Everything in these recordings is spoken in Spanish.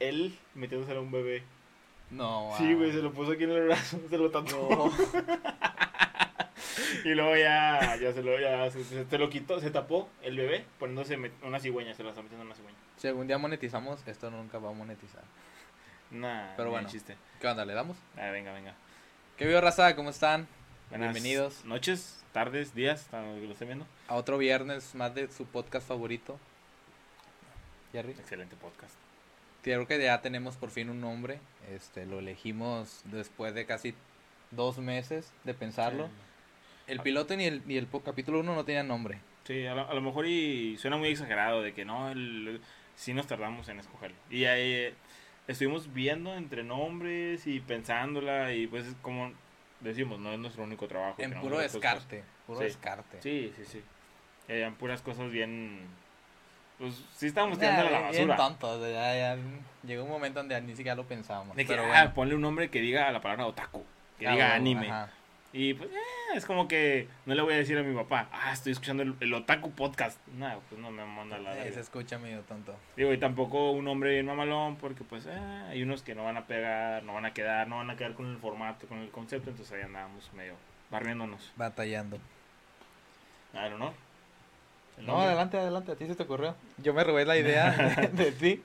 él metiéndose a un bebé. No. Sí, ah. güey, se lo puso aquí en el brazo, se lo tatuó. No. Y luego ya, ya se lo, ya se, se- se lo quitó, se tapó el bebé poniéndose una cigüeña, se la está metiendo en una cigüeña. Si algún día monetizamos, esto nunca va a monetizar. Nah, Pero bueno. chiste. ¿Qué onda? ¿Le damos? Ah, venga, venga. ¿Qué vio, raza? ¿Cómo están? Buenas Bienvenidos. Noches, tardes, días, lo estén viendo. A otro viernes más de su podcast favorito. Jerry. Excelente podcast. Creo que ya tenemos por fin un nombre. Este, lo elegimos después de casi dos meses de pensarlo. El piloto ni el, ni el capítulo 1 no tenían nombre. Sí, a lo, a lo mejor y suena muy exagerado de que no, el, sí nos tardamos en escogerlo. Y ahí eh, estuvimos viendo entre nombres y pensándola y pues es como decimos, no es nuestro único trabajo. En puro descarte. Puro Sí. descarte. Sí, sí, sí. Eran puras cosas bien... Pues sí estábamos tirando a la basura. tontos, ya- ya llegó un momento donde ni siquiera lo pensábamos. De que, pero ah, bueno. ponle un nombre que diga la palabra otaku, que Ah, diga anime. ajá. Y pues eh, es como que no le voy a decir a mi papá, ah, estoy escuchando el, el otaku podcast. No, pues no me manda la Eh, se escucha medio tonto. Digo, y tampoco un hombre bien mamalón, porque pues eh, hay unos que no van a pegar, no van a quedar, no van a quedar con el formato, con el concepto, entonces ahí andábamos medio barriéndonos. Batallando. Ver, ¿no? No, nombre, adelante, adelante, a ti se te ocurrió. Yo me robé la idea de, de ti.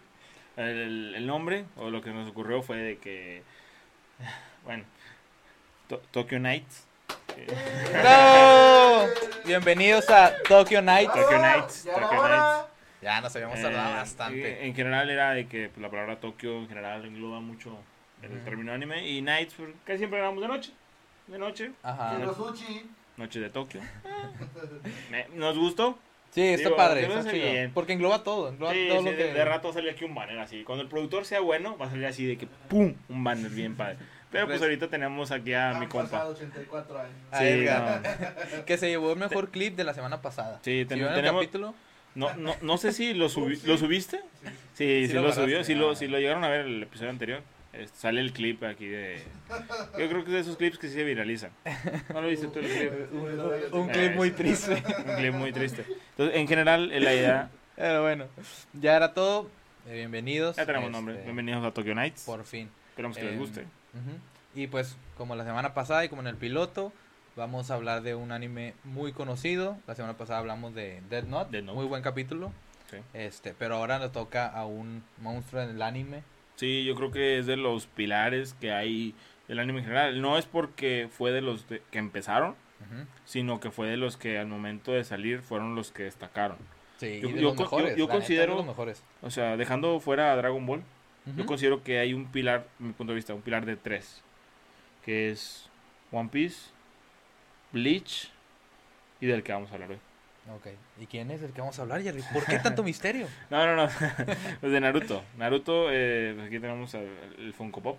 el, el nombre, o lo que nos ocurrió fue de que, bueno, To- Tokyo Nights. eh, ¡No! Bienvenidos a Tokyo Night. Tokyo Nights, Tokyo. Nights. Ya nos habíamos Eh, tardado bastante. En general era de que pues, la palabra Tokio en general engloba mucho el término anime y Nights, pues, casi siempre grabamos de noche. De noche, Ajá. Sushi. noche de Tokio. ¿Nos gustó? Sí, está Digo, padre. está chido. bien. Porque engloba todo. Engloba Sí, todo sí, lo de, que. de rato sale aquí un banner así. Cuando el productor sea bueno, va a salir así de que ¡pum! Un banner bien padre. Pero pues ahorita tenemos aquí a mi compa. pasado 84 años. A Sí, Edgar. no. Que se llevó el mejor clip de la semana pasada. Sí, ¿Sí ten- el capítulo? no, no, no sé si lo, subi- Sí. ¿lo subiste. Sí, sí, Sí lo lo, subió. Si lo, ah. si lo llegaron a ver el episodio anterior, sale el clip aquí de... Yo creo que es de esos clips que sí se viralizan. ¿No lo viste tú el clip? Un Eh, clip muy triste. Un clip muy triste. Entonces, en general, eh, la idea... Pero bueno, ya era todo. Eh, bienvenidos. Ya tenemos Este, nombre. Bienvenidos a Tokyo Nights. Por fin. Esperamos que les Em, guste. Ujú. Y pues, como la semana pasada y como en el piloto, vamos a hablar de un anime muy conocido. La semana pasada hablamos de Dead Note, Death Note. muy buen capítulo. Sí. Este, pero ahora nos toca a un monstruo en el anime. Sí, yo creo que es de los pilares que hay del anime en general. No es porque fue de los de- que empezaron, sino que fue de los que al momento de salir fueron los que destacaron. Sí, Yo- yo mejores. yo considero- de los mejores. O sea, dejando fuera a Dragon Ball, yo considero que hay un pilar, en mi punto de vista, un pilar de tres. Que es One Piece, Bleach y del que vamos a hablar hoy. Ok. ¿Y quién es el que vamos a hablar, Jerry? ¿Por qué tanto misterio? No, no, no. pues de Naruto. Naruto, eh, pues aquí tenemos el, el Funko Pop.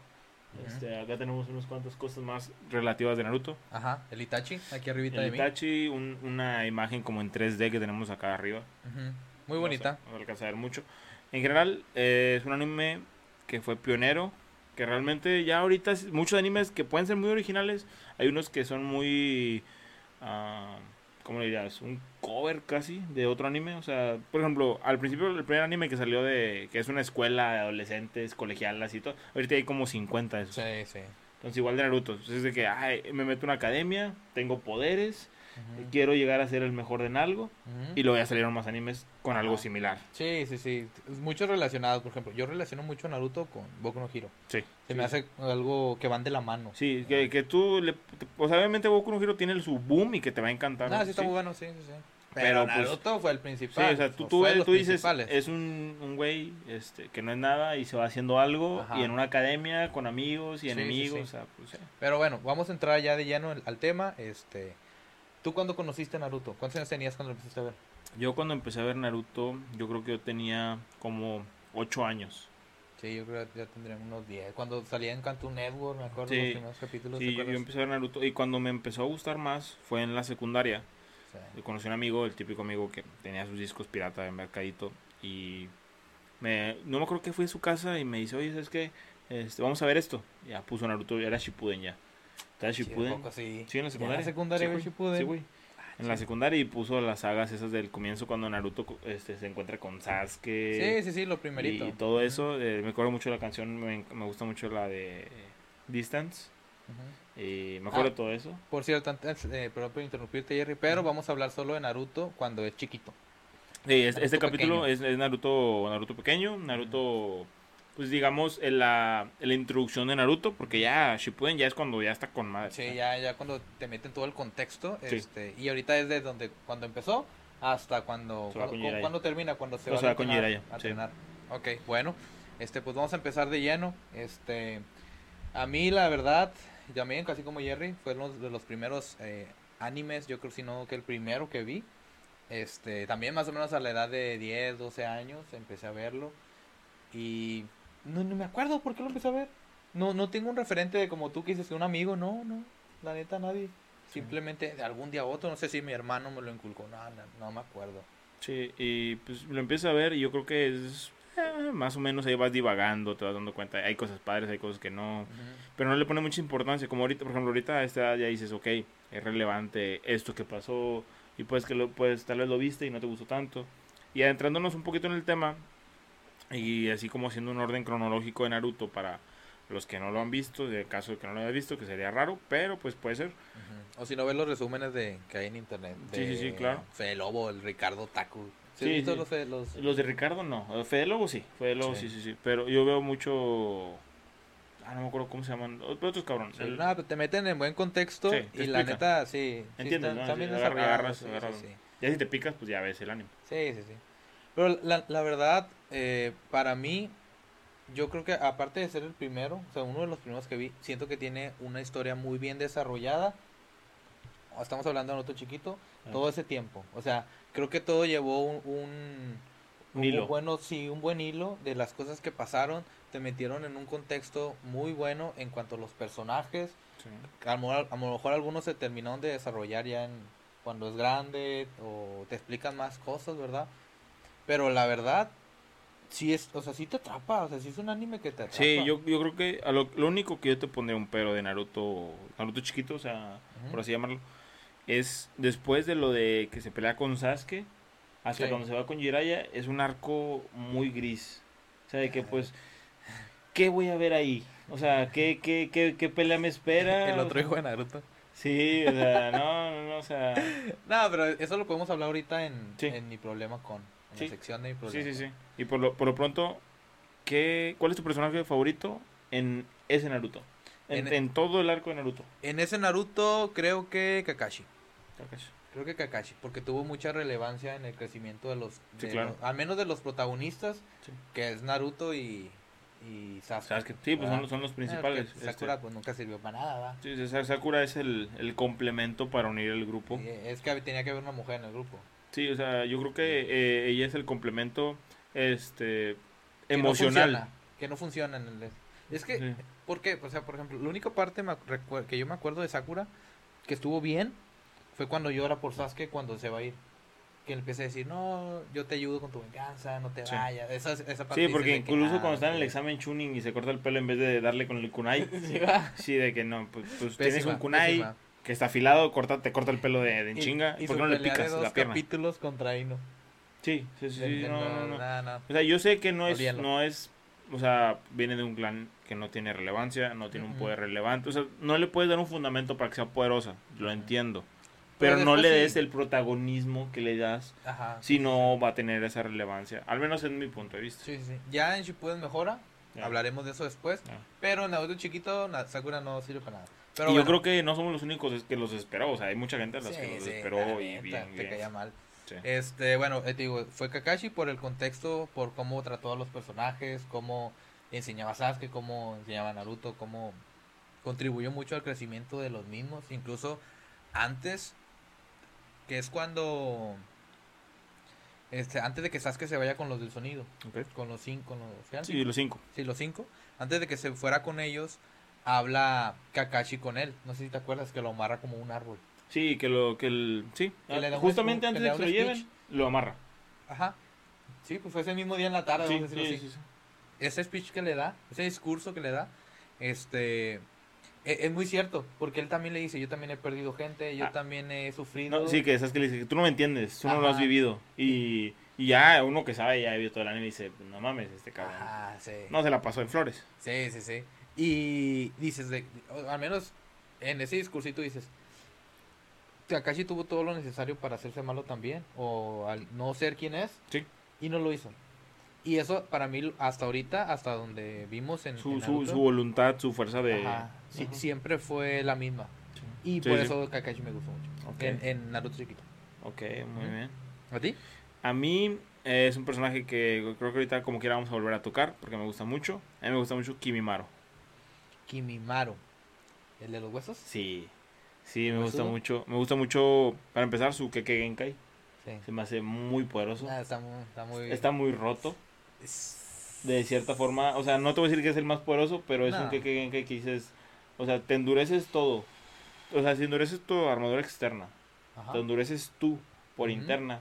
Este, acá tenemos unas cuantas cosas más relativas de Naruto. Ajá, el Itachi, aquí arribita El de mí. Itachi, un- una imagen como en 3D que tenemos acá arriba. Ujú. Muy No bonita. No, alcanza a ver mucho. En general, eh, es un anime que fue pionero. Que realmente ya ahorita muchos animes que pueden ser muy originales. Hay unos que son muy... ah, ¿Cómo le dirías? Un cover casi de otro anime. O sea, por ejemplo, al principio el primer anime que salió de... Que es una escuela de adolescentes, colegialas y todo. Ahorita hay como 50 de esos. Sí, sí. Entonces igual de Naruto. Entonces es de que ay, me meto a una academia, tengo poderes, Ujú. quiero llegar a ser el mejor en algo. Ujú. Y luego ya salieron más animes con algo similar. Sí, sí, sí. Muchos relacionados, por ejemplo. Yo relaciono mucho Naruto con Boku no Hero. Sí. Se me hace algo que van de la mano. Sí, que, que tú, le, sea, obviamente Boku no Hero tiene el- su boom y que te va a encantar. Ah, sí, está sí. muy bueno, sí, sí, sí. Pero, Pero, pues, Naruto fue el Sí, principal. o sea, tú, tú, de los tú dices, es un, un güey este, que no es nada y se va haciendo algo Ajá. y en una academia con amigos y Sí, sí, enemigos, sí. o sea, pues, sí. Pero bueno, vamos a entrar ya de lleno al, al tema. Este, ¿Tú cuándo conociste a Naruto? ¿Cuántos años tenías cuando lo empezaste a ver? Yo cuando empecé a ver Naruto, yo creo que yo tenía como 8 años. Sí, yo creo que ya tendría unos 10. Cuando salía en Cartoon Network, me acuerdo Sí. los primeros capítulos. ¿te Sí, yo, empecé a ver Naruto y cuando me empezó a gustar más fue en la secundaria. Sí. Yo conocí a un amigo, el típico amigo que tenía sus discos pirata en Mercadito y me, no me acuerdo que fui a su casa y me dice, oye, ¿sabes qué? Este, vamos a ver esto. Ya puso Naruto, ya era Shippuden ya. Sí, Shippuden. sí. Sí, en la secundaria. secundaria sí, ve güey. Shippuden. Sí, güey. en la secundaria y puso las sagas esas del comienzo cuando Naruto este, se encuentra con Sasuke. Sí, sí, sí, lo primerito. Y, todo eso. Eh, me acuerdo mucho de la canción, me, me gusta mucho la de Distance. Y me acuerdo Ah. de todo eso. Por cierto, antes, eh, perdón por interrumpirte, Jerry, pero vamos a hablar solo de Naruto cuando es chiquito. Sí, este, este capítulo es Naruto, Naruto pequeño, Naruto, pues digamos, en la, en la introducción de Naruto, porque ya Shippuden ya es cuando ya está con madre. Sí, ya, ya cuando te meten todo el contexto, Sí. este, y ahorita es de donde, cuando empezó hasta cuando, cuando, termina, cuando se No, va, se a con entrenar, a sí. entrenar. Ok, bueno, este, pues vamos a empezar de lleno, este, a mí la verdad, también casi como Jerry, fue uno de los primeros eh, animes, yo creo si no que el primero que vi, este, también más o menos a la edad de 10, 12 años empecé a verlo, y no, no me acuerdo por qué lo empecé a ver. No, no tengo un referente de como tú que dices que un amigo, no, no, la neta nadie. Simplemente de algún día a otro, no sé si mi hermano me lo inculcó, no, no, no me acuerdo. Sí, y pues lo empiezo a ver y yo creo que es eh, más o menos ahí vas divagando, te vas dando cuenta, hay cosas padres, hay cosas que no, pero no le pone mucha importancia, como ahorita, por ejemplo, ahorita a esta edad ya dices, ok, es relevante esto que pasó y pues que lo, pues tal vez lo viste y no te gustó tanto. Y adentrándonos un poquito en el tema y así como haciendo un orden cronológico de Naruto para los que no lo han visto, de caso de que no lo hayan visto, que sería raro, pero pues puede ser. O si no ves los resúmenes de que hay en internet. Sí, de sí, sí, claro. Fede Lobo, el Ricardo Taku. ¿Sí, Sí, sí. los, Fede- los- Los de Ricardo no, Fede Lobo sí, Fede Lobo sí, Sí. sí, sí, pero yo veo mucho... Ah, no me acuerdo cómo se llaman, otros cabrones. Sí, el- pues te meten en buen contexto Sí, y la neta, sí. sí Entiendes, ¿no? Sí, desarrollados, agarras- sí, agarras. sí, sí. Ya si te picas, pues ya ves el anime. Sí, sí, sí. Pero la, la verdad, eh, para mí, yo creo que aparte de ser el primero, o sea, uno de los primeros que vi, siento que tiene una historia muy bien desarrollada. Estamos hablando de Naruto chiquito, Ah. todo ese tiempo. O sea, creo que todo llevó un, un, Un hilo. bueno, sí, un buen hilo de las cosas que pasaron. Te metieron en un contexto muy bueno en cuanto a los personajes. A lo, mejor- a lo mejor algunos se terminaron de desarrollar ya en, cuando es grande o te explican más cosas, ¿verdad? Pero la verdad, sí es, o sea, sí te atrapa, o sea, sí es un anime que te atrapa. Sí, yo, yo creo que a lo, lo único que yo te pondría un pero de Naruto, Naruto chiquito, o sea, por así llamarlo, es después de lo de que se pelea con Sasuke, hasta Sí. cuando se va con Jiraiya, es un arco muy gris. O sea, de que pues, ¿qué voy a ver ahí? O sea, ¿qué, qué, qué, qué pelea me espera? El otro hijo de Naruto. Sí, o sea, no, no, no, o sea, No, pero eso lo podemos hablar ahorita en, Sí. en mi problema con, en Sí. la sección de mi sí, sí, sí. Y por lo, por lo pronto, ¿qué, ¿cuál es tu personaje favorito en ese Naruto? En, En- en todo el arco de Naruto. En ese Naruto creo que Kakashi. Kakashi. Creo que Kakashi, porque tuvo mucha relevancia en el crecimiento de los, Sí, claro. los- al menos de los protagonistas, Sí. que es Naruto y, y Sasuke. Sasuke. Sí, pues son, los- son los principales. Sakura este. pues nunca sirvió para nada, ¿verdad? Sí, sí, Sa- Sakura es el, el complemento para unir el grupo. Sí, es que tenía que haber una mujer en el grupo. Sí, o sea, yo creo que eh, ella es el complemento este Que no emocional. funciona, que no funciona en el... Es que, Sí. ¿por qué? O sea, por ejemplo, la única parte me que yo me acuerdo de Sakura que estuvo bien fue cuando llora por Sasuke cuando se va a ir. Que empieza a decir, no, yo te ayudo con tu venganza, no te Sí. vayas. Esa, esa parte Sí, porque incluso cuando está en el examen Chunin y se corta el pelo en vez de darle con el kunai, Sí, de que no, pues, pues tienes un kunai pésima. Que está afilado, corta, te corta el pelo de, de en chinga, y ¿por qué no le picas dos la pierna? capítulos contra Ino. Sí, sí, sí, sí, no, no, no. nada, nada. O sea, yo sé que no es, no es, o sea, viene de un clan que no tiene relevancia, no tiene un poder relevante, o sea, no le puedes dar un fundamento para que sea poderosa, lo entiendo. Pero Pero, no le sí. des el protagonismo que le das Ajá. si no va a tener esa relevancia, al menos en mi punto de vista. Sí, sí. Ya en Shippuden mejora, Ya. hablaremos de eso después. Ya. Pero en Naruto chiquito, Sakura no sirve para nada. Pero y yo creo que no somos los únicos que los esperó, o sea, hay mucha gente a las Sí, que los sí, esperó y bien, te caía mal. Sí. Este, bueno, eh, te digo, fue Kakashi por el contexto, por cómo trató a los personajes, cómo enseñaba a Sasuke, cómo enseñaba a Naruto, cómo contribuyó mucho al crecimiento de los mismos, incluso antes, que es cuando, este, antes de que Sasuke se vaya con los del sonido, con los cinco, con los, ¿eran Sí, los cinco. Sí, los cinco. Antes de que se fuera con ellos, habla Kakashi con él. No sé si te acuerdas que lo amarra como un árbol. Sí, que lo que el sí, Que un justamente antes que de que da lo lleven lo amarra. Ajá. Sí, pues fue ese mismo día en la tarde, Sí, vamos a decirlo sí, así. sí, sí. Ese speech que le da, ese discurso que le da, este, e- es, muy cierto, porque él también le dice, yo también he perdido gente, yo Ah. también he sufrido. No, sí, que esas que le dice, tú no me entiendes, tú no lo has vivido. Y, y ya uno que sabe, ya vio todo el anime y dice, no mames, este cabrón. Sí. No se la pasó en flores. Sí, sí, sí. Y dices, de, al menos en ese discursito dices, Kakashi tuvo todo lo necesario para hacerse malo también, o al no ser quien es, Sí. y no lo hizo. Y eso para mí hasta ahorita, hasta donde vimos en, Su, en su, Naruto, su voluntad, su fuerza de... ajá, sí- Ajá. siempre fue la misma. Y Sí, por sí. eso Kakashi me gustó mucho. En, en Naruto chiquito. Ok, muy bien. ¿A ti? A mí eh, es un personaje que creo que ahorita como quiera vamos a volver a tocar porque me gusta mucho. A mí me gusta mucho Kimimaro. Kimimaro. ¿El de los huesos? Sí, sí, me gusta mucho. Me gusta mucho, para empezar, su Keke Genkai. Sí. Se me hace muy poderoso. Ah, está muy... Está muy... Está muy roto, de cierta forma. O sea, no te voy a decir que es el más poderoso, pero es un. Keke Genkai que dices... O sea, te endureces todo. O sea, si endureces tu armadura externa, Ajá. te endureces tú por interna,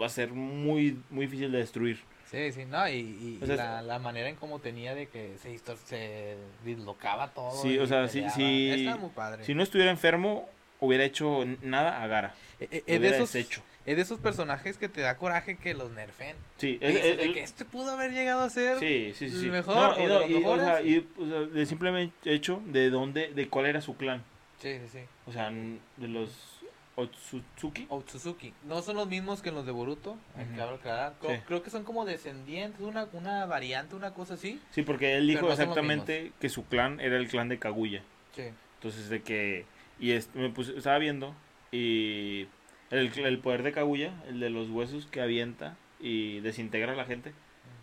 va a ser muy, muy difícil de destruir. Sí, sí, no, y, y- O y la, la manera en cómo tenía de que se, se dislocaba todo. Sí, o sea, sí- sí. Muy padre. Si no estuviera enfermo, hubiera hecho nada a Gara. Eh, eh, de hubiera esos, deshecho. es de esos personajes que te da coraje que los nerfen. Sí, es- de que este pudo haber llegado a ser. sí, sí, sí. mejor No, o y, de o sea, y, o sea, de simplemente hecho de dónde, de cuál era su clan. Sí, sí, sí. O sea, de los Otsutsuki. Otsutsuki. No son los mismos que los de Boruto. Creo, Sí. creo que son como descendientes, una, una variante, una cosa así. Sí, porque él dijo no exactamente que su clan era el clan de Kaguya. Sí. Entonces, de que. Y es- me puse, estaba viendo. Y. El, el poder de Kaguya, el de los huesos que avienta y desintegra a la gente,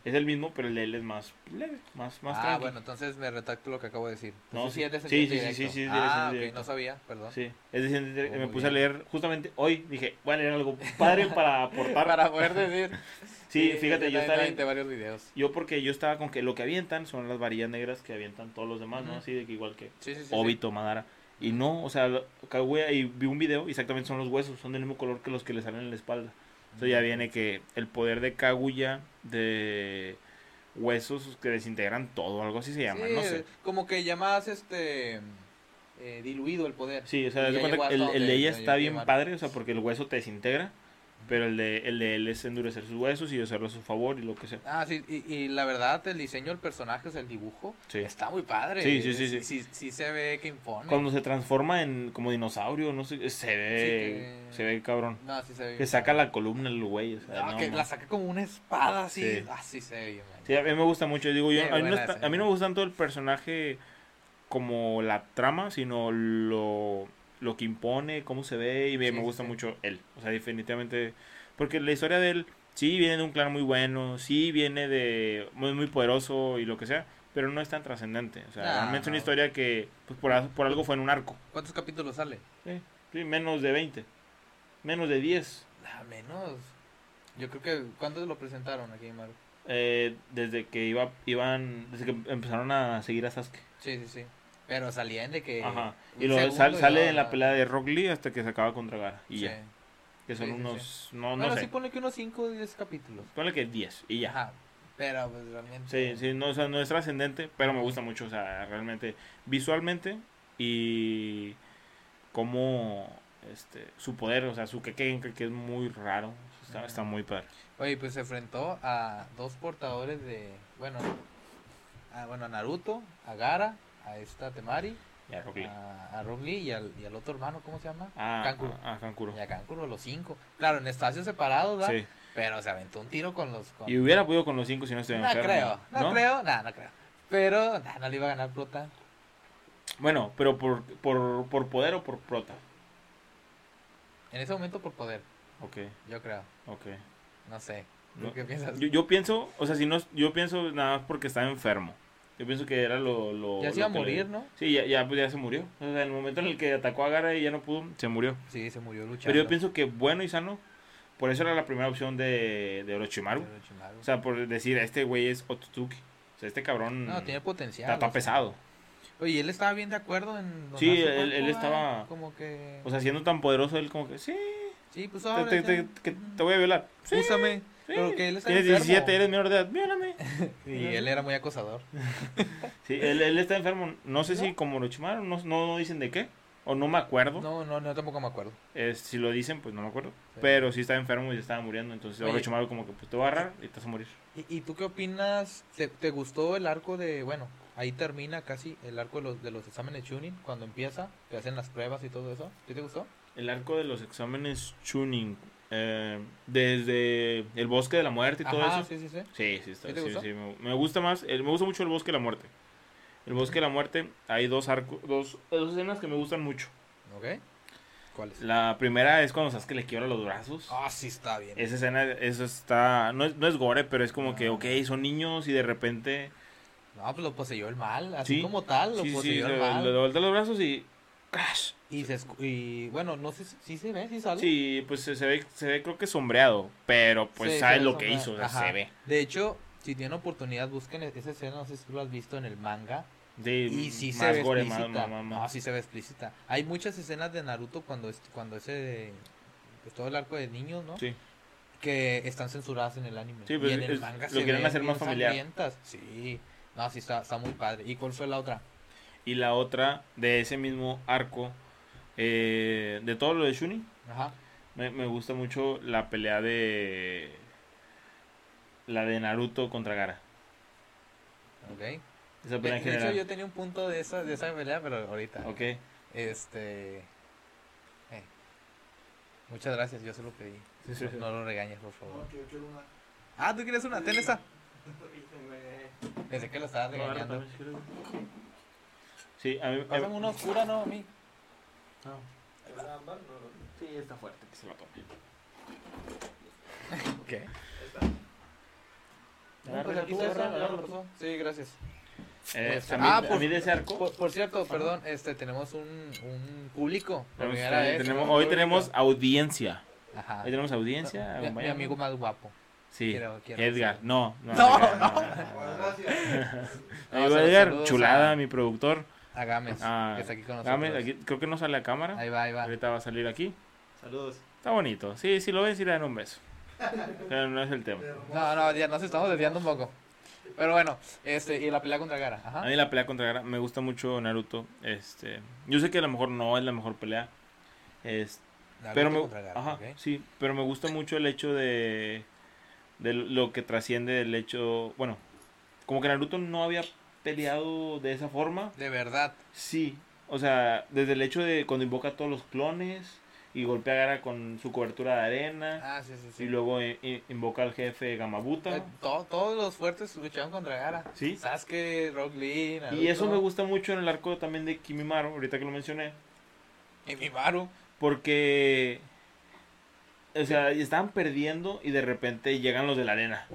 es el mismo, pero el de él es más leve, más, más ah, tranqui. bueno, entonces me retracto lo que acabo de decir. No, Entonces sí. es Sí, descendiente sí, sí, directo. sí, sí, es Ah, descendiente ok, directo. no sabía, perdón. Sí, es decir, Oh, me muy puse a leer justamente hoy, dije, voy a leer algo padre para aportar. Para poder decir. Sí, fíjate, yo estaba, aventé varios videos. yo porque yo estaba con que lo que avientan son las varillas negras que avientan todos los demás, ¿no? Ujú. Así de que igual que Sí, sí, sí. sí. Obito, Madara. Y no, o sea, lo- Kaguya, y vi un video, y exactamente son los huesos, son del mismo color que los que le salen en la espalda. Entonces ya viene que el poder de Kaguya, de huesos que desintegran todo, algo así se llama, Sí, no sé. Como que ya más este eh, diluido el poder. Sí, o sea, el, el de ella está bien padre, o sea, porque el hueso te desintegra, pero el de, el de él es endurecer sus huesos y hacerlo a su favor y lo que sea. Ah, sí, y, y la verdad, el diseño del personaje, o sea, el dibujo, Sí. está muy padre. Sí, sí, sí, sí. Sí, sí se ve que impone. Cuando se transforma en como dinosaurio, no sé, se ve, que- se ve cabrón. No, sí se ve Que saca la columna el güey, o sea, No, no, que no. la saca como una espada así. Sí. Ah, se ve man. Sí, a mí me gusta mucho. Digo, yo, a, mí está- a mí no me gusta tanto el personaje como la trama, sino lo, lo que impone, cómo se ve, y me, Sí, me gusta sí. mucho él. O sea, definitivamente. Porque la historia de él, sí viene de un clan muy bueno, sí viene de muy, muy poderoso y lo que sea, pero no es tan trascendente. O sea, realmente es una historia que pues, por, por algo fue en un arco. ¿Cuántos capítulos sale? Sí, sí, menos de 20, menos de 10. Ah, menos. Yo creo que, ¿cuándo lo presentaron aquí Maru? eh, desde que iba, iban, desde que empezaron a seguir a Sasuke. Sí, sí, sí. Pero salían de que. Ajá. Y luego sal- sale en la pelea de Rock Lee hasta que se acaba contra Gara. Y Sí. ya. Que son Sí, sí, unos. No, no sé. sí pone que unos 5 o 10 capítulos. Ponle que 10. Y ya. Ajá. Pero pues realmente. Sí, sí, no, o sea, no es trascendente, pero me gusta mucho. O sea, realmente. Visualmente y. Como. Este, su poder, o sea, su Kekken, que es muy raro. Está, está muy padre. Oye, pues se enfrentó a dos portadores de. Bueno. A, bueno, a Naruto, a Gara, a esta Temari, Ya, Rock Lee. a, a Rock Lee y al, y al otro hermano, ¿cómo se llama? Ah, Kankuro. ah, ah, Kankuro. Y a Kankuro, los cinco. Claro, en espacios separados, ¿verdad? Sí. Pero se aventó un tiro con los. Con... Y hubiera podido con los 5 si no estuviera No creo, no, creo, no, no creo. Pero nah, no le iba a ganar Prota. Bueno, pero por, por, por poder o por prota. En ese momento por poder, Ok, yo creo. ok. No sé. ¿Tú No, qué piensas? Yo, yo pienso, o sea, si no, yo pienso nada más porque estaba enfermo. Yo pienso que era lo... lo ya se iba a que le- morir, ¿no? Sí, ya, ya, pues ya se murió. O sea, en el momento en el que atacó a Gara y ya no pudo, se murió. Sí, se murió luchando. Pero yo pienso que bueno y sano, por eso era la primera opción de, de Orochimaru. Pero Orochimaru. O sea, por decir, este güey es Otsutsuki. O sea, este cabrón no, tiene potencial. está, está o sea. pesado. Oye, él estaba bien de acuerdo en. Sí, él- él estaba- ¿verdad? Como que. O sea, siendo tan poderoso, él como que, sí, sí, pues te, ahora. te- te- que te voy a violar. Sí. Úsame. Pero que él está Tienes enfermo. 17, eres menor de edad, viólame. Y él era muy acosador. Sí, él, él está enfermo. No sé si como lo chimaron, no, no dicen de qué. O no me acuerdo. No, no, no, tampoco me acuerdo. Es- si lo dicen, pues no me acuerdo. Sí. Pero sí estaba enfermo y se estaba muriendo. Entonces Oye. Orochimaru como que pues te va a agarrar y te vas a morir. ¿Y, y tú qué opinas? ¿Te, te gustó el arco de, bueno, ahí termina casi el arco de los, de los exámenes tuning, cuando empieza, te hacen las pruebas y todo eso? ¿Sí te gustó? El arco de los exámenes tuning. Eh, desde el bosque de la muerte y todo Ajá, eso. sí, sí, sí. Sí, sí, está, ¿Sí te sí, gustó? sí, me, me gusta más, el- me gusta mucho el bosque de la muerte. El bosque de la muerte, hay dos arcos, dos, dos escenas que me gustan mucho. ¿Ok? ¿Cuáles? La primera es cuando Sasuke le quiebra los brazos. Ah, sí está bien. Esa escena, eso está, no es, no es gore, pero es como que, ok, son niños y de repente, No, pues lo poseyó el mal, así Sí, como tal, lo poseyó le, el mal. le vuelta los brazos y, crash. Y, se escu- y bueno, no sé si sí se ve, sí sale. Sí, pues se, se ve, se ve creo que sombreado, pero pues Sí, se ve lo que hizo, o sea, sombreado. se ve. De hecho, si tienen oportunidad, busquen e-, esa escena, no sé si tú lo has visto en el manga. Y sí se más ve gore, explícita. más, más- No, sí se ve explícita. Hay muchas escenas de Naruto cuando, es, cuando ese... Pues todo el arco de niños, ¿no? Sí. Que están censuradas en el anime. Sí, pues, y en el es- manga lo se quieren hacer más familiar. Sí. No, sí está, está muy padre. ¿Y cuál fue la otra? Y la otra de ese mismo arco, eh, de todo lo de Shuni, Ajá. me, me gusta mucho la pelea de... La de Naruto contra Gara. Ok. Esa De, pelea en de hecho, yo tenía un punto de esa, de esa pelea, pero ahorita. Ok. Este... eh. Muchas gracias, yo se lo pedí. Sí, sí, sí. No lo regañes, por favor. No, que yo quiero una. Ah, ¿tú quieres una? Ten esa. Pensé que lo estabas regañando. Sí, a mí... a- Pásame una oscura, ¿no? A mí. Sí, está fuerte que se la tome. ¿Qué? Pues tú, tú. Sí, gracias. Eh, Este, ah, a por- mí de ese arco... Por, por cierto, perdón, este tenemos un, un público. tenemos- vez, tenemos- un hoy público. tenemos audiencia. Ajá. Hoy tenemos audiencia. Mi, amigo más guapo. Sí, quiero- quiero Edgar. No, no. No, Edgar, no. Bueno, gracias. No, Edgar, saludos chulada, a- mi productor. A Gámez, Ah, que está aquí con nosotros. Aquí, creo que no sale a cámara. Ahí va, ahí va. Ahorita va a salir aquí. Saludos. Está bonito. Sí, si lo ves, ir a dar un beso. Pero no es el tema. No, no, ya nos estamos desviando un poco. Pero bueno, este, y la pelea contra Gara. A Ajá. mí la pelea contra Gara me gusta mucho Naruto. Este, yo sé que a lo mejor no es la mejor pelea. Es, Naruto pero me, contra Gaara, ajá, sí, pero me gusta mucho el hecho de de lo que trasciende del hecho, bueno, como que Naruto no había peleado de esa forma. De verdad. Sí, o sea, desde el hecho de cuando invoca a todos los clones y golpea a Gara con su cobertura de arena Ah, sí, sí, sí. y luego eh, eh, invoca al jefe Gamabuta. Eh, to- todos los fuertes lucharon contra Gara. Sí. Sasuke, Rock Lee, Naruto, Y eso me gusta mucho en el arco también de Kimimaro, ahorita que lo mencioné, Y Mimaru. porque o sea, estaban perdiendo y de repente llegan los de la arena.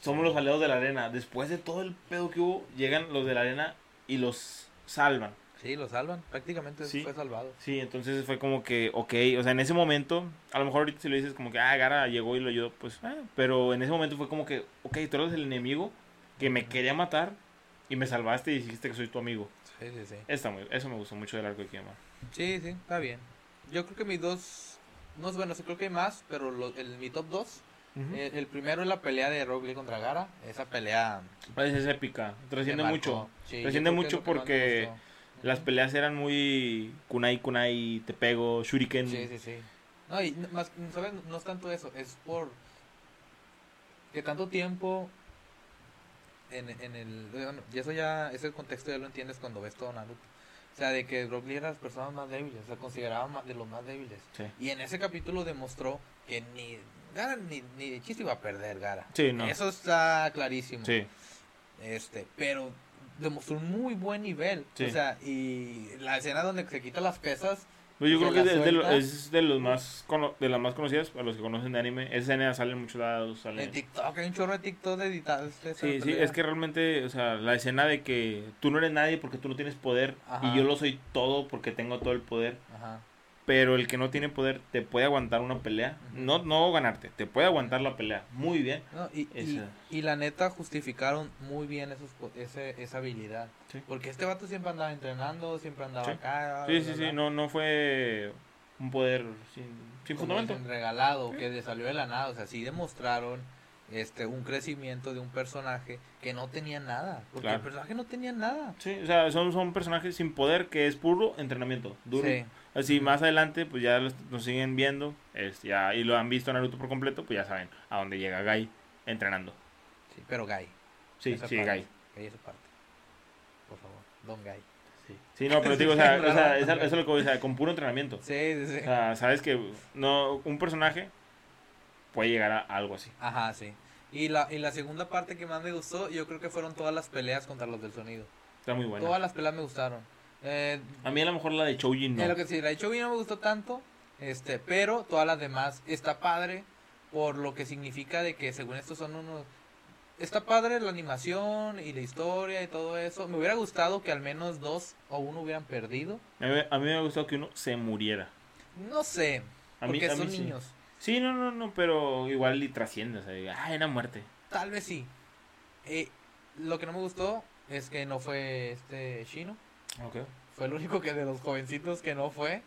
Somos los aliados de la arena. Después de todo el pedo que hubo, llegan los de la arena y los salvan. Sí, lo salvan. Prácticamente Sí. fue salvado. Sí, entonces fue como que, ok, o sea, en ese momento, a lo mejor ahorita si lo dices como que, ah, Gara llegó y lo ayudó, pues, eh, pero en ese momento fue como que, ok, tú eres el enemigo que me quería matar y me salvaste y dijiste que soy tu amigo. Sí, sí, sí. Está muy, eso me gustó mucho del arco de Kimimaro. Sí, sí, está bien. Yo creo que mis dos. No es bueno, sí creo que hay más, pero lo- el, mi top 2. El, el primero es la pelea de Rock Lee contra Gara. Esa pelea. Pues es épica, trasciende mucho. Sí, Trasciende mucho porque. Las peleas eran muy kunai kunai, te pego, shuriken. Sí, sí, sí. No, y más, ¿sabes? No es tanto eso, es por que tanto tiempo en, en el... Bueno, y eso ya, ese contexto ya lo entiendes cuando ves todo Naruto. O sea, de que Rock Lee era las personas más débiles, o sea, consideraba de los más débiles. Sí. Y en ese capítulo demostró que ni Gara ni, ni de chiste iba a perder Gara. Sí, no. Eso está clarísimo. Sí. Este, pero demostró un muy buen nivel. Sí. O sea, y la escena donde se quita las pesas, Pues yo creo que es de, lo- es de los más de las más conocidas para los que conocen de anime. Esa escena sale en muchos lados, sale. En TikTok, hay un chorro de TikTok editados. de esa Sí, sí, pelea. es que realmente, o sea, la escena de que tú no eres nadie porque tú no tienes poder Ajá. y yo lo soy todo porque tengo todo el poder, Ajá. Pero el que no tiene poder te puede aguantar una pelea, no no ganarte, te puede aguantar la pelea, muy bien. No, y, y, la neta justificaron muy bien esos, ese, esa habilidad. Sí. Porque este vato siempre andaba entrenando, siempre andaba Sí. acá. Sí, bla, sí, bla, sí, no no fue un poder sin, sin fundamento. regalado, que le salió de la nada. O sea, sí demostraron este un crecimiento de un personaje que no tenía nada. Porque Claro. el personaje no tenía nada. Sí, o sea, son, son personajes sin poder que es puro entrenamiento, duro. Sí. Así más adelante, pues ya los, nos siguen viendo este, ya, y lo han visto Naruto por completo, pues ya saben a dónde llega Gai entrenando. Sí, pero Guy. Sí, esa sí, parte, Gai. Esa parte. Por favor, Don Guy. Sí. Sí, no, pero digo, o sea, o sea, eso, es lo que voy a decir, con puro entrenamiento. Sí, sí, sí. O sea, sabes que no un personaje puede llegar a algo así. Ajá, sí. Y la, y la segunda parte que más me gustó, yo creo que fueron todas las peleas contra los del sonido. Está muy bueno. Todas las peleas me gustaron. Eh, A mí a lo mejor la de Choujin no. Es lo que sí, la de Chovy no me gustó tanto, este, pero todas las demás está padre por lo que significa de que según esto son unos está padre la animación y la historia y todo eso. Me hubiera gustado que al menos dos o uno hubieran perdido. A mí, a mí me ha gustado que uno se muriera. No sé, A mí, porque mí son sí. niños. Sí, no, no, no, pero igual y trasciende. O sea, ah, era muerte. Tal vez sí. Eh, lo que no me gustó es que no fue este Shino. Ok. Fue el único que de los jovencitos que no fue.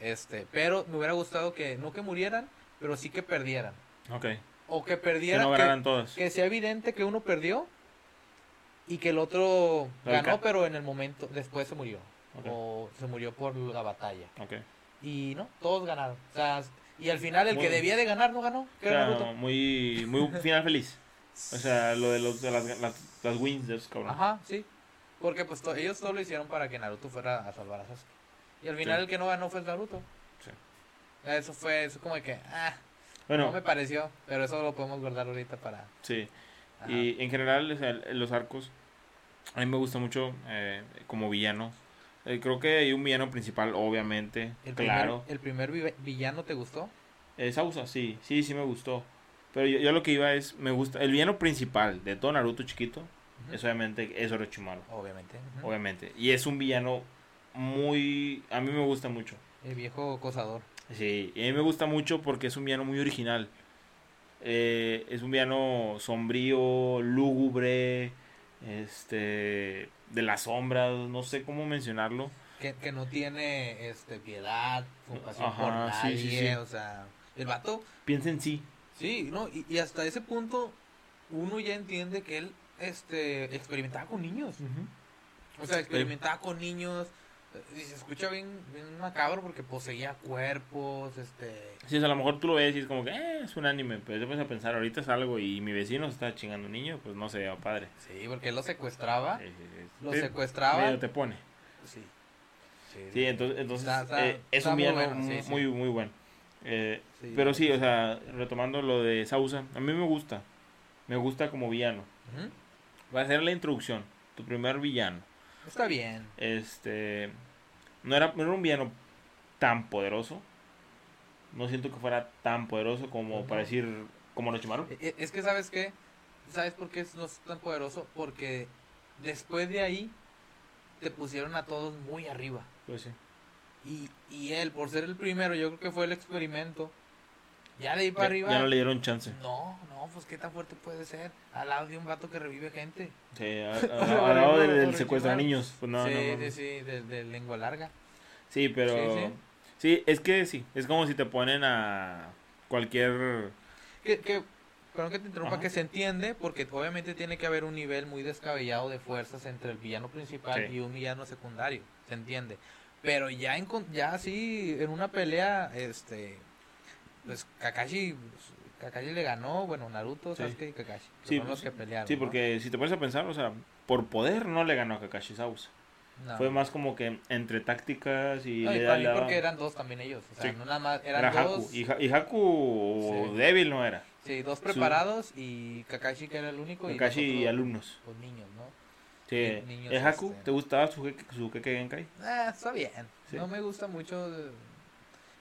Este, pero me hubiera gustado que no que murieran, pero sí que perdieran. Ok. O que Que perdieran. no que- ganaran todas. que sea evidente que uno perdió y que el otro ganó, pero en el momento después se murió. Ok. O se murió por la batalla. Y no, todos ganaron. O sea, y al final el Muy que debía de ganar no ganó, muy, muy final feliz. O sea, lo de, los, de las, las, las wins cabrones. Ajá, sí. Porque pues to- ellos todo lo hicieron para que Naruto fuera a salvar a Sasuke. Y al final Sí. el que no ganó fue Naruto. Sí. Eso fue, eso como que, ah, Bueno, no me pareció. Pero eso lo podemos guardar ahorita para... sí. ajá. Y en general, o sea, los arcos, a mí me gusta mucho eh, como villano. Eh, creo que hay un villano principal, obviamente, el claro. Primer, ¿El primer vi- villano te gustó? Eh, Sausa, sí, sí, sí me gustó. Pero yo, yo lo que iba es, me gusta, el villano principal de todo Naruto chiquito, Es obviamente es Orochimaru, Obviamente. obviamente. Y es un villano muy, a mí me gusta mucho. El viejo acosador. Sí, y a mí me gusta mucho porque es un villano muy original. Eh, es un villano sombrío, lúgubre, este, de las sombras, no sé cómo mencionarlo. Que, que no tiene este piedad, compasión Ajá, por sí, nadie. sí, sí. O sea, el vato, Piensa en sí. sí, ¿no? Y, y hasta ese punto uno ya entiende que él este, experimentaba con niños. O sea, experimentaba con niños. Y se escucha bien, bien macabro porque poseía cuerpos, este... Sí, o sea, a lo mejor tú lo ves y es como que eh, es un anime, pero te pones a pensar, ahorita es algo y mi vecino se está chingando un niño, pues no sé, padre. Sí, porque él lo secuestraba. Sí, sí, sí. Lo secuestraba. medio te pone. Sí. Sí, entonces, entonces Está- está- eh, es un villano bueno, muy, muy, muy bueno. Eh, pero sí, o sea, retomando lo de Sausa, a mí me gusta. Me gusta como villano. Va a ser la introducción, tu primer villano. Está bien. Este, no era, no era un villano tan poderoso. No siento que fuera tan poderoso como para decir, como Orochimaru. E- e- Es que, ¿sabes qué? ¿Sabes por qué no es tan poderoso? Porque después de ahí te pusieron a todos muy arriba. Pues sí. Y, y él, por ser el primero, yo creo que fue el experimento. Ya de ahí para Ya, arriba. ya no le dieron chance. No, no, pues qué tan fuerte puede ser. Al lado de un vato que revive gente. Sí, a- a- sea, al lado del, del de niños. Pues no, sí, no, no. sí, sí, de, de lengua larga. Sí, pero. Sí, sí. Sí, es que sí. Es como si te ponen a cualquier. Que, que, perdón que te interrumpa, Ajá. que se entiende, porque obviamente tiene que haber un nivel muy descabellado de fuerzas entre el villano principal Sí. y un villano secundario, se entiende. Pero ya en, ya así, en una pelea, este, pues Kakashi, Kakashi le ganó, bueno, Naruto, Sí. Sasuke y Kakashi, que Sí, los pues, que pelearon. Sí, ¿no? porque si te pones a pensar, o sea, por poder no le ganó a Kakashi Sausa. No. Fue más como que entre tácticas y No, y le para mí porque eran dos también ellos, o sea, Sí. no nada más, eran era dos, Haku. Y, Ha- y Haku débil no era. sí, dos preparados y Kakashi que era el único Kakashi y y los otros, alumnos. pues, niños, ¿no? Sí. Niños, ¿El Haku? este. ¿Te gustaba su, su Keke Genkai? Ah, está bien. No me gusta mucho. de-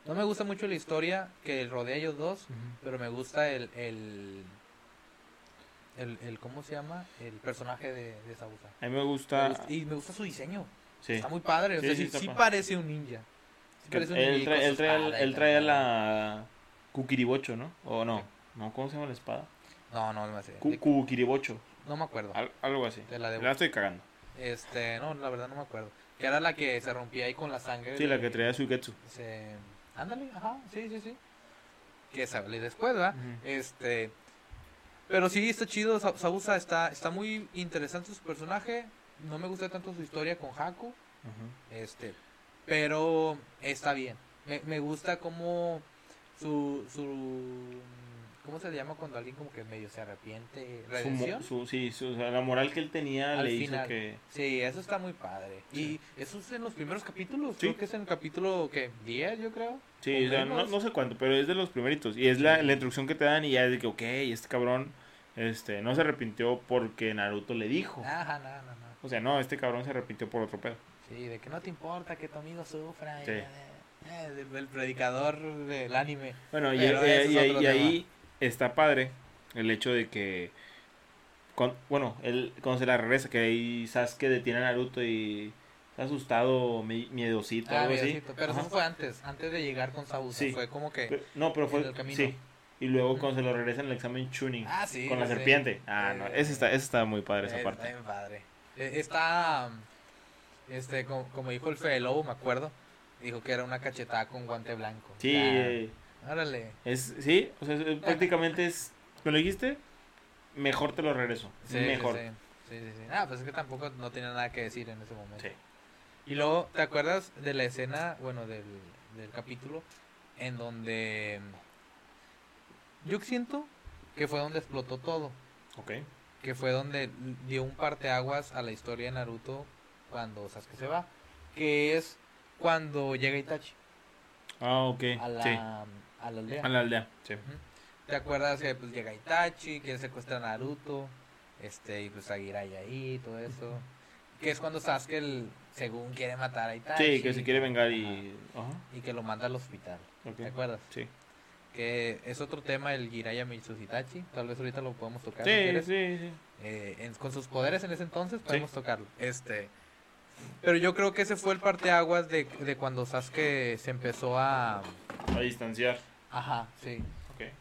No me gusta mucho la historia que rodea a ellos dos, pero me gusta el. el, el, el- ¿Cómo se llama? El personaje de, de. A mí me Me gusta. y me gusta su diseño. Sí. Está muy padre. O Sí, sea, sí, sí, parece un ninja. Parece un él, trae, él, trae, él la Kukiribocho, ¿no? O no. No, ¿cómo se llama la espada? No, no, no me De- Kukiribocho. No me acuerdo. Al- algo así. Te la estoy cagando. Este, no, la verdad no me acuerdo. Que era la que se rompía ahí con la sangre. Sí, la que traía Suigetsu. se- Ándale, ajá, sí, sí, sí. Que sale después, ¿verdad? Este. Pero sí, está chido. Sa- Sausa está, está muy interesante su personaje. No me gusta tanto su historia con Haku. Este. Pero está bien. Me, me gusta como su, su. ¿Cómo se le llama cuando alguien como que medio se arrepiente? ¿Redención? su- sí, su- o sea, la moral que él tenía Al le final. hizo que... Sí, eso está muy padre. Y eso es en los primeros capítulos. Sí. Creo que es en el capítulo, ¿qué? 10, yo creo. Sí, o o sea, no, no sé cuánto, pero es de los primeritos. Y es la, la instrucción que te dan y ya es de que, ok, este cabrón este, no se arrepintió porque Naruto le dijo. Ajá, no, no, no. O sea, no, este cabrón se arrepintió por otro pedo. Sí, de que no te importa que tu amigo sufra. Sí. eh, eh, el predicador del anime. Bueno, y, eh, y y ahí está padre el hecho de que, con- bueno, él cuando se la regresa, que ahí Sasuke detiene a Naruto y está asustado, mi- miedosito, Ah, algo así. miedosito, Pero Ajá. eso fue antes, antes de llegar con Sausa. Sí. Fue como que. Pero- no, pero fue, el sí. Y luego cuando se lo regresa en el examen Chunin, Ah, sí. con la serpiente. Ah, no, Eh, ese está, ese está muy padre, esa eh, parte. Está bien padre. Eh, Está. Este, como, como dijo el Fede Lobo, me acuerdo. Dijo que era una cachetada con guante blanco. Sí, O sea, Órale. es, sí, o sea, es- prácticamente es, me lo dijiste, mejor te lo regreso, Sí, mejor. Sí, sí, sí, sí, sí. Ah, pues es que tampoco no tenía nada que decir en ese momento. Sí. Y luego, ¿te acuerdas de la escena, bueno, del, del capítulo, en donde yo siento que fue donde explotó todo, Ok. que fue donde dio un parteaguas a la historia de Naruto cuando Sasuke se va, que es cuando llega Itachi Ah, ok, a la, sí, a la aldea. a la aldea, sí. ¿Te acuerdas que pues llega Itachi, quiere secuestrar a Naruto, este, y pues Aguirre ahí y todo eso? Que es cuando Sasuke, el, según quiere matar a Itachi. Sí, que se quiere vengar y... Ajá, y que lo manda al hospital. ¿te acuerdas? Sí, Que es otro tema, el Jiraiya Mitsubishi Itachi, tal vez ahorita lo podemos tocar. sí, sí, sí. Eh, en- con sus poderes en ese entonces podemos tocarlo. Este, pero yo creo que ese fue el parteaguas de, de cuando Sasuke se empezó a... A distanciar, Ajá, sí.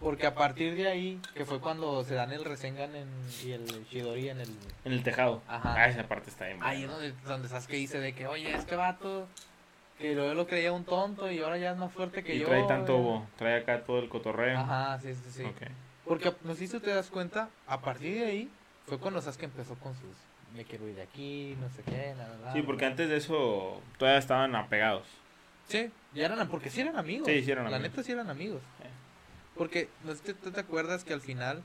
Porque a partir de ahí, que fue cuando se dan el Resengan en, y el Shidori en el... En el tejado. Ajá. Ah, esa parte está bien. Ahí es donde, donde Sasuke dice de que, oye, este vato, que yo lo creía un tonto y ahora ya es más fuerte que Y yo. trae tanto, eh". trae acá todo el cotorreo. Ajá, sí, sí, sí. Porque no sé si te das cuenta, a partir de ahí fue cuando Sasuke empezó con sus, me quiero ir de aquí, no sé qué, nada, nada. Sí, porque antes de eso todavía estaban apegados. Sí, ya eran, porque sí eran amigos. Sí, sí eran La amigos. neta sí eran amigos. Porque, no sé si tú te acuerdas que al final,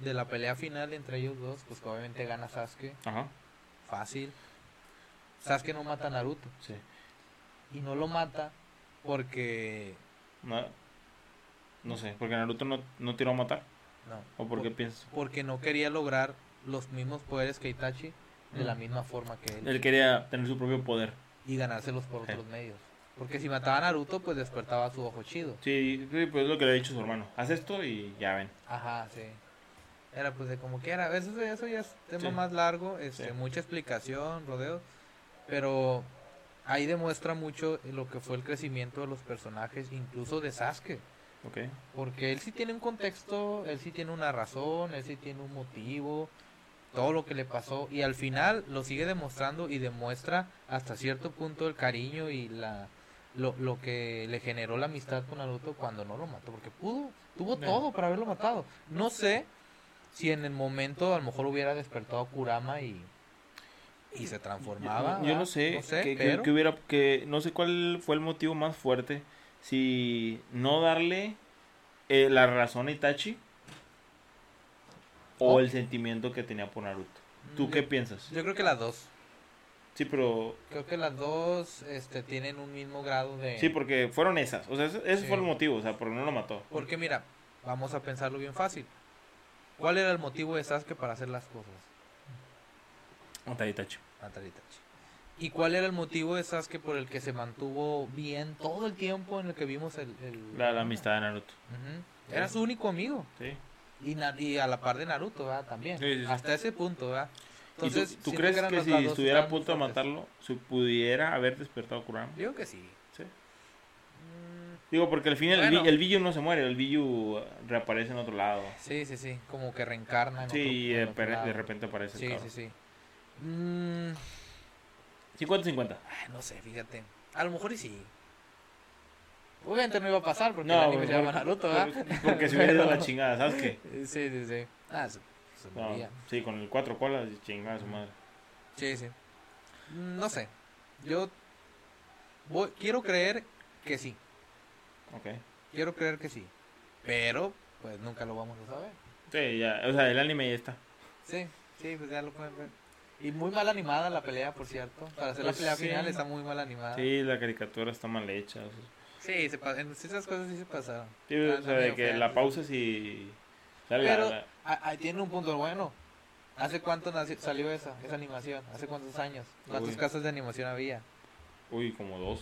de la pelea final entre ellos dos, pues obviamente gana Sasuke, Ajá, fácil. Sasuke no mata a Naruto. sí. Y no lo mata porque... No, no sé, porque Naruto no, no tiró a matar. No. ¿O por qué por- piensas? Porque no quería lograr los mismos poderes que Itachi de la Mm. misma forma que él. Él quería tener su propio poder. Y ganárselos por Sí. otros medios. Porque si mataba a Naruto, pues despertaba su ojo chido. Sí, sí, pues es lo que le ha dicho su hermano. Haz esto y ya ven. Ajá, sí. Era pues de como quiera. Eso, eso ya es tema Sí. más largo, este, Sí. mucha explicación, rodeo. Pero ahí demuestra mucho lo que fue el crecimiento de los personajes, incluso de Sasuke. Ok. Porque él sí tiene un contexto, él sí tiene una razón, él sí tiene un motivo, todo lo que le pasó. Y al final lo sigue demostrando y demuestra hasta cierto punto el cariño y la lo, lo que le generó la amistad con Naruto cuando no lo mató. Porque pudo, tuvo todo para haberlo matado. No sé si en el momento a lo mejor hubiera despertado a Kurama y, y se transformaba. Yo, no sé, no sé que, que- pero- que hubiera, que no sé cuál fue el motivo más fuerte. Si no darle eh, la razón a Itachi o el sentimiento que tenía por Naruto. ¿Tú Mm, qué piensas? Yo creo que las dos. Sí, pero Creo que las dos este, tienen un mismo grado de... sí, porque fueron esas. O sea, ese, ese Sí. fue el motivo, o sea, porque no lo mató. Porque mira, vamos a pensarlo bien fácil. ¿Cuál era el motivo de Sasuke para hacer las cosas? Matar Itachi. Matar a Itachi. ¿Y cuál era el motivo de Sasuke por el que se mantuvo bien todo el tiempo en el que vimos el... el- La, la amistad de Naruto. Era su único amigo. Sí. Y, y a la par de Naruto, ¿verdad? También. Sí, sí, sí. Hasta ese punto, ¿verdad? ¿Y tú, Entonces, tú crees que si estuviera a punto de matarlo, se pudiera haber despertado Kurama? Digo que sí. Sí. Mm, Digo, porque al final el, Bueno. Vi- el Billu no se muere, el Billu reaparece en otro lado. Sí, sí, sí. Como que reencarna en Sí, otro- y en de, otro de repente aparece Sí, sí, sí. Mm, 50-50. Ay, no sé, fíjate. A lo mejor y sí. Obviamente no iba a pasar porque No, el anime se llama Naruto, ¿verdad? Porque, se hubiera ido la chingada, ¿sabes qué? Sí, sí, sí. Ah, se, se No, moría. sí, con el cuatro colas, chingada su madre. Sí, sí. Mm, No sé. Yo voy- quiero creer que sí. Ok. Quiero creer que sí. Pero, pues nunca lo vamos a saber. Sí, ya, o sea, el anime ya está. Sí, sí, pues ya lo pueden ver. Y muy mal animada la pelea, por cierto. Para hacer la Pues pelea sí. final está muy mal animada. Sí, la caricatura está mal hecha. o sea. Sí, se pa- en esas cosas sí se pasaron. Sí, Ah, o está sea, de que la pausa sí... la- Pero tiene un punto bueno. ¿Hace cuánto nació- salió esa, esa animación? ¿Hace cuántos años? ¿Cuántas casas de animación había? Uy, como dos.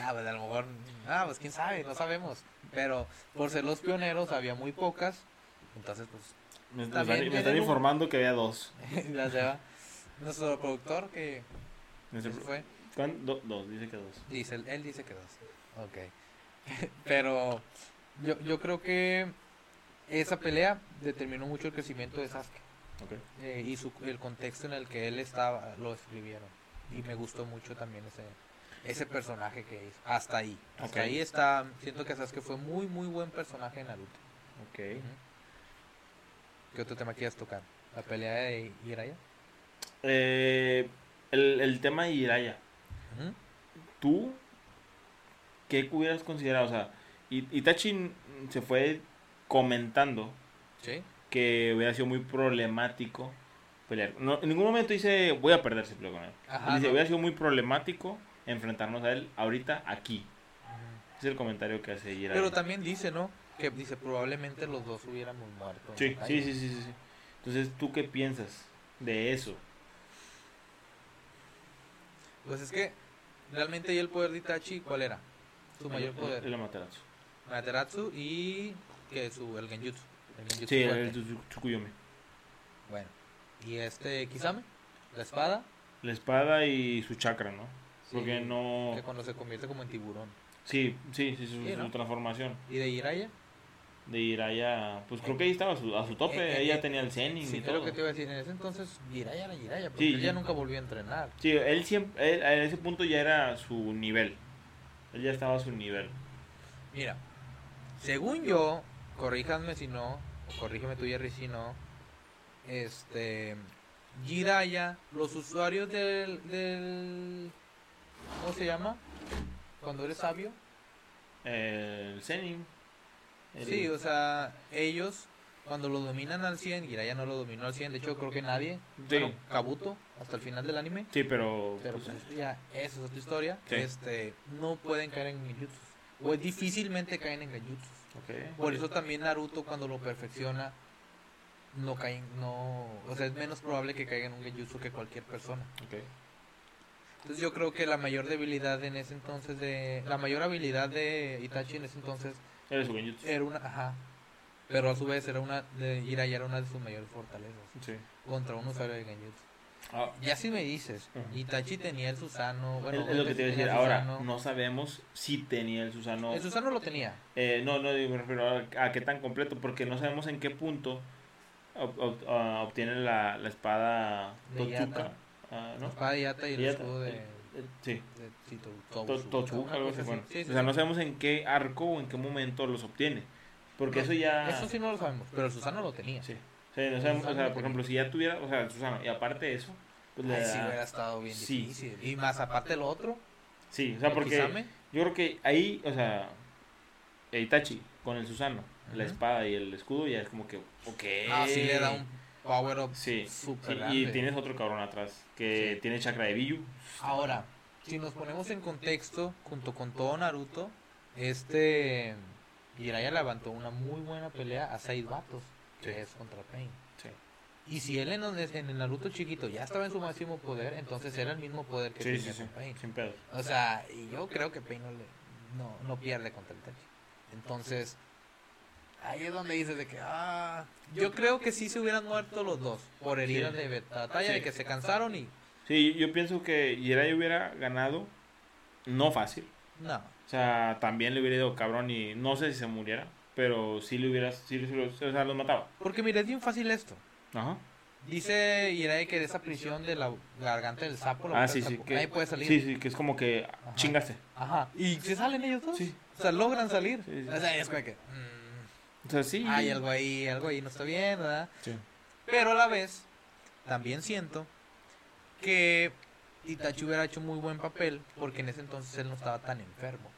Ah, pues a lo mejor. Ah, pues quién sabe, no sabemos. Pero por ser los pioneros había muy pocas. Entonces, pues. Me, están, me un- informando que había dos. lleva. Nuestro productor que se sorpre- fue. ¿Cuán- do- dos, dice que dos. Dice, él dice que dos. Ok. Pero yo, yo creo que esa pelea determinó mucho el crecimiento de Sasuke. Ok. eh, y su, el contexto en el que él estaba lo escribieron. Y me gustó mucho también ese, ese personaje que hizo. Hasta ahí. Hasta ahí está. Siento que Sasuke fue muy, muy buen personaje en Naruto. Ok. ¿Qué otro tema quieres tocar? ¿La pelea de Jiraiya? Eh, el, el tema de Jiraya. Ujú. ¿Tú qué hubieras considerado? O sea, Itachi se fue comentando Sí. que hubiera sido muy problemático pelear. No, en ningún momento dice voy a perder si peleo con él. Ajá, Él dice, no. hubiera sido muy problemático enfrentarnos a él ahorita aquí. Es el comentario que hace Jiraiya. Pero también dice, ¿no? Que dice probablemente los dos hubiéramos muerto. Sí, sí, sí, sí. Entonces, ¿tú qué piensas de eso? Pues es que realmente ahí el poder de Itachi, ¿cuál era? Su mayor poder. El Amaterasu. Materatsu y que su el Genjutsu. El Genjutsu Sí, el Tsu- Tsukuyomi. Bueno. Y este Kisame, la espada, La espada y su chakra, ¿no? Sí, Porque no... que cuando se convierte como en tiburón. Sí, sí, sí, su, Sí, transformación. Y de Jiraiya, De Jiraiya, pues creo que ahí estaba a su, a su tope. Eh, eh, Ella eh, tenía el Zenin sí, y todo. que te iba a decir, en ese entonces Jiraiya era Jiraiya, porque Sí, él ya nunca volvió a entrenar. Sí, él siempre... él- a ese punto ya era su nivel. Él ya estaba a su nivel. Mira, según yo, corríjanme si no, o corrígeme tú Jerry si no, este, Jiraiya, los usuarios del, del, ¿cómo se llama? Cuando eres sabio. El Zenin. el- Sí, o sea, ellos cuando lo dominan al 100, Jiraiya no lo dominó al 100, de hecho creo que nadie, Sí. bueno, Kabuto, hasta el final del anime, Sí, pero... pero pues, pues ya, esa es otra historia, Sí. este, no pueden caer en genjutsus, o difícilmente caen en genjutsus. Por eso también Naruto cuando lo perfecciona no caen, no, o sea, es menos probable que caiga en un genjutsu que cualquier persona. Entonces yo creo que la mayor debilidad en ese entonces de, la mayor habilidad de Itachi en ese entonces Era su genjutsu. era una, ajá, pero a su vez era una, de Jiraiya era una de sus mayores fortalezas Sí. contra un usuario de genjutsu. Ya si me dices, Ujú. Itachi tenía el Susano, bueno, es, lo que te iba a decir. Ahora, no sabemos si tenía el Susano. el Susano lo tenía. Eh, no, no, me refiero a, a qué tan completo, porque no sabemos en qué punto ob- ob- ah, obtiene la, la espada. Yata. ah, espada de Yata y el Yata, escudo de, sí, Tochuka, una algo así. Bueno, Sí, sí, o sea, sí. no sabemos en qué arco o en qué momento los obtiene. Porque No, eso ya. Eso sí no lo sabemos, pero el Susano lo tenía. Sí. Sí, no El sabemos, o sea, lo por ejemplo, si ya tuviera, o sea, y aparte de eso, pues le Ay, sí da- hubiera estado bien Sí. difícil. Y más aparte el otro, Sí, o sea, porque Kisame, yo creo que ahí, o sea, Itachi con el Susano, la espada y el escudo, ya es como que, ok. ah, sí le da un power up Sí, y tienes otro cabrón atrás que Sí. tiene chakra de Biyu. Ahora, si nos ponemos en contexto, junto con todo Naruto, este Jiraiya levantó una muy buena pelea a seis vatos, que Sí. es contra Pain. Sí. Y si él en, en el Naruto chiquito ya estaba en su máximo poder, entonces era el mismo poder que tenía sí, con Pain. sin pedo. O sea, y yo creo que Pain no, le, no, no pierde contra el Itachi. Entonces, ahí es donde dices de que, ah, yo creo que sí se hubieran muerto los dos por heridas de batalla, de que se cansaron y Sí, yo pienso que Jiraiya hubiera ganado, no fácil. no. O sea, también le hubiera ido cabrón y no sé si se muriera, pero sí le hubiera, sí, o sea, los mataba. Porque mira, es bien fácil esto. Ajá. Dice Irai que de esa prisión de la garganta del sapo, la Ah, sí, sí. sapo, Que, nadie puede salir. Sí, sí, que es como que Ajá. chingaste. Ajá. ¿Y se salen ellos dos? Sí. O sea, logran salir. Sí. O sea, es como que... mm, O sea, sí. hay algo ahí, algo ahí no está bien, ¿verdad? Sí. Pero a la vez, también siento que Itachi hubiera hecho muy buen papel porque en ese entonces él no estaba tan enfermo.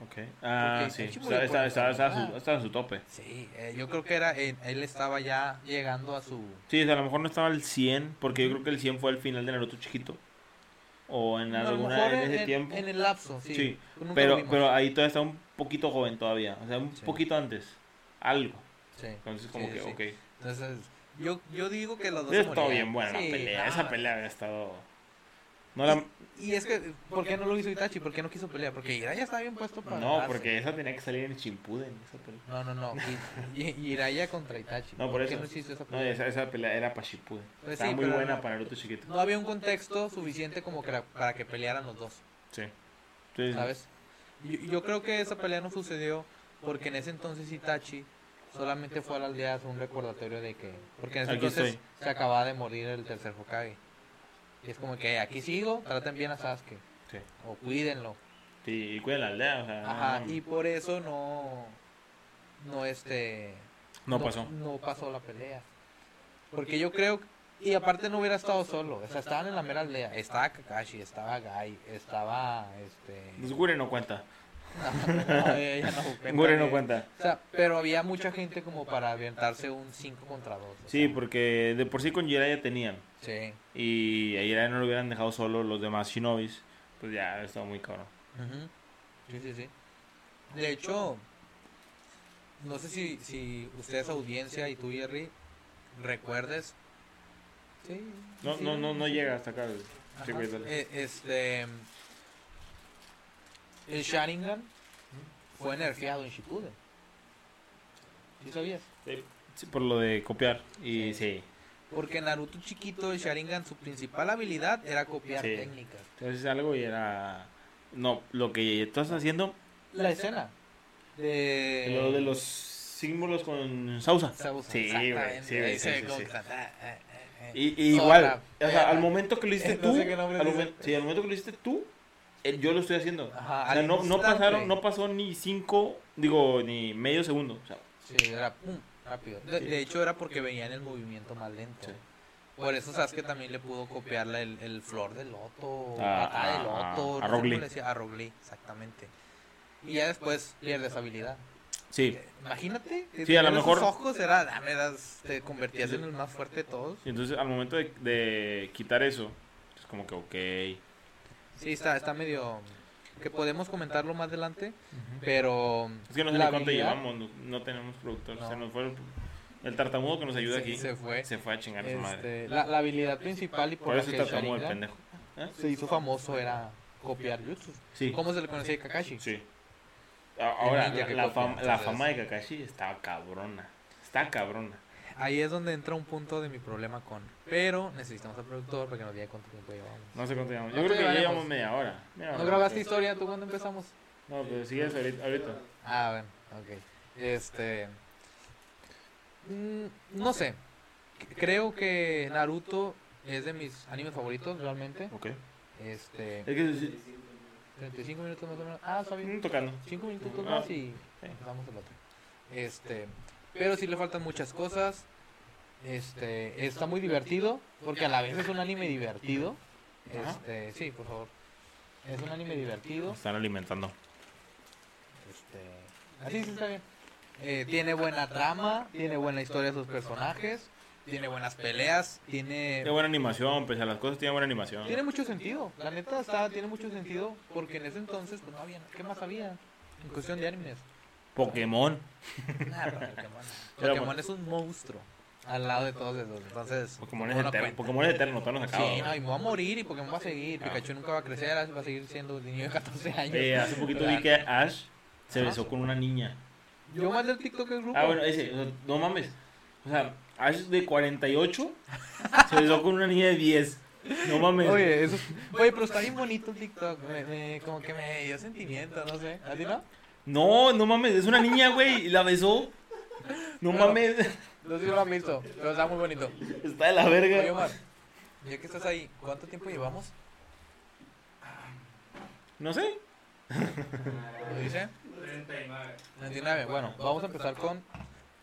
Ok. Ah, sí. Itachi Está, está, por está, está a su, tope. Sí, eh, yo creo que era eh, él estaba ya llegando a su... Sí, o sea, a lo mejor no estaba al 100, porque yo creo que el 100 fue al final de Naruto chiquito. O en lo alguna en ese en, tiempo. en el lapso, sí. Pero, pero ahí todavía está un poquito joven todavía. O sea, un Sí. poquito antes. Algo. Sí, Entonces, como sí, que, sí. ok. Entonces, yo, yo digo que los dos morían. bien buena Sí, la pelea. no, Esa pelea había estado. No, la... Y es que, ¿por qué no lo hizo Itachi? ¿Por qué no quiso pelear? Porque Jiraiya estaba bien puesto para no porque esa tenía que salir en Chimpuden. Esa pelea. No, no, no. Jiraiya contra Itachi. No, por eso. no hiciste esa No, pelea? esa, esa pelea era para Shippuden. Pues Estaba sí, muy buena no- para Naruto chiquito. No había un contexto suficiente como que para que pelearan los dos, Sí. ¿sabes? Yo, yo creo que esa pelea no sucedió porque en ese entonces Itachi solamente fue a la aldea a un recordatorio de que... Porque en ese Aquí entonces estoy. se acababa de morir el tercer Hokage. Y es como que aquí sigo, traten bien a Sasuke. Sí. O cuídenlo. Sí, y cuida la aldea. O sea, Ajá, y por eso no... No, este... no pasó. No pasó la pelea. Porque yo creo... Y aparte no hubiera estado solo. O sea, estaban en la mera aldea. Estaba Kakashi, estaba Gai, estaba este... No cuenta. No, ella no cuenta no. O sea, pero había mucha gente como para aventarse un 5 contra 2. Sí, porque de por sí con Jiraiya tenían. Sí. Y a Jiraiya no lo hubieran dejado solo los demás Shinobis. Pues ya estaba muy cabrón. Sí, sí, sí. De hecho, no sé si, si ustedes audiencia y tú, Jerry, recuerdes. Sí. No, sí, no, no, no sí. llega hasta acá. Sí, Ajá. güey, dale. Eh, este. El Sharingan fue nerfeado en Shippuden. ¿Sí sabías? Sí, sí, por lo de copiar. Y sí. Porque Naruto chiquito, el Sharingan, su principal habilidad era copiar Sí. técnicas. Entonces algo y era... No, lo que estás haciendo, La escena de. lo de los símbolos con Sausa. Sausa, Sí, güey, sí, güey, sí, sí, sí. ah, ah, ah. Y, y igual, o sea, al momento que lo hiciste tú, sí, al momento que lo hiciste tú, eh, yo lo estoy haciendo. Ajá, o sea, no, no pasaron, no pasó ni cinco, digo, ni medio segundo. O sea, Sí, era pum, rápido. De, Sí. de hecho, era porque venían el movimiento más lento. Sí. Por eso Sasuke también le pudo copiarle el, el flor de loto, A- patada de a- loto, a no decía, a Rock Lee, exactamente. Y ya después pierde esa habilidad. sí. Imagínate, que Sí, a lo mejor- ojos era, ah, me das- te convertías en el más fuerte de todos. Y entonces al momento de, de quitar eso, es como que, ok. Sí, está, está medio... Que podemos comentarlo más adelante, pero... Es que no sé la ni cuánto habilidad- llevamos, no, no tenemos productor. No. Se nos fue el, el tartamudo que nos ayuda aquí. se fue. Se fue a chingar a su madre. Este, la, la habilidad principal y por, Por la eso que está el Sharingan pendejo. ¿Eh? se hizo famoso era copiar jutsus. Sí. ¿Cómo se le conocía a Kakashi? Sí. Ahora, la, que la copia, fama, la fama de Kakashi está cabrona. Está cabrona. Ahí es donde entra un punto de mi problema con. Pero necesitamos al productor para que nos diga cuánto tiempo llevamos. No sé cuánto llevamos. Yo ¿Cuánto creo que ya llevamos media hora. Media ¿No grabaste historia tú cuando empezamos? No, pero sigues ahorita. ahorita. Ah, bueno, ok. Este. mm, no sé. Creo que Naruto es de mis animes favoritos realmente. Ok. Este. Es que sí, 35 minutos más o menos. Ah, bien. mm, tocando. 5 minutos Ah, más y empezamos el otro. Este. Pero sí le faltan muchas cosas. Este. Está muy divertido. Porque a la vez es un anime divertido. Este. Sí, por favor. Es un anime divertido. Están alimentando. Este, así sí está bien. Eh, tiene buena trama, tiene buena historia de sus personajes, tiene buenas peleas, tiene Tiene buena animación, pese a las cosas, tiene buena animación. tiene mucho sentido. La neta está tiene mucho sentido porque en ese entonces pues no había, ¿qué más había? En cuestión de animes. Pokémon. Nah, pero Pokémon. Pokémon es un monstruo al lado de todos esos. Entonces, Pokémon es no eterno. Pokémon es eterno, todavía no se acaba. Sí, no, y me va a morir y Pokémon va a seguir. Ah. Pikachu nunca va a crecer, va a seguir siendo un niño de 14 años. Eh, hace poquito vi que Ash se besó con una niña. Yo mandé el TikTok del grupo. Ah, bueno, ese, o sea, no mames. O sea, Ash de 48 se besó con una niña de 10. No mames. Oye, eso, oye, pero está bien bonito el TikTok. Me, me- como que me dio sentimiento, no sé. ¿A ti no? No, no mames, es una niña, güey, y la besó. No mames. No sé si lo han visto, pero está muy bonito. Está de la Oye, verga. Omar, ya que estás ahí, ¿cuánto tiempo llevamos? No sé. ¿Lo dice? 39. 29. Bueno, vamos a empezar con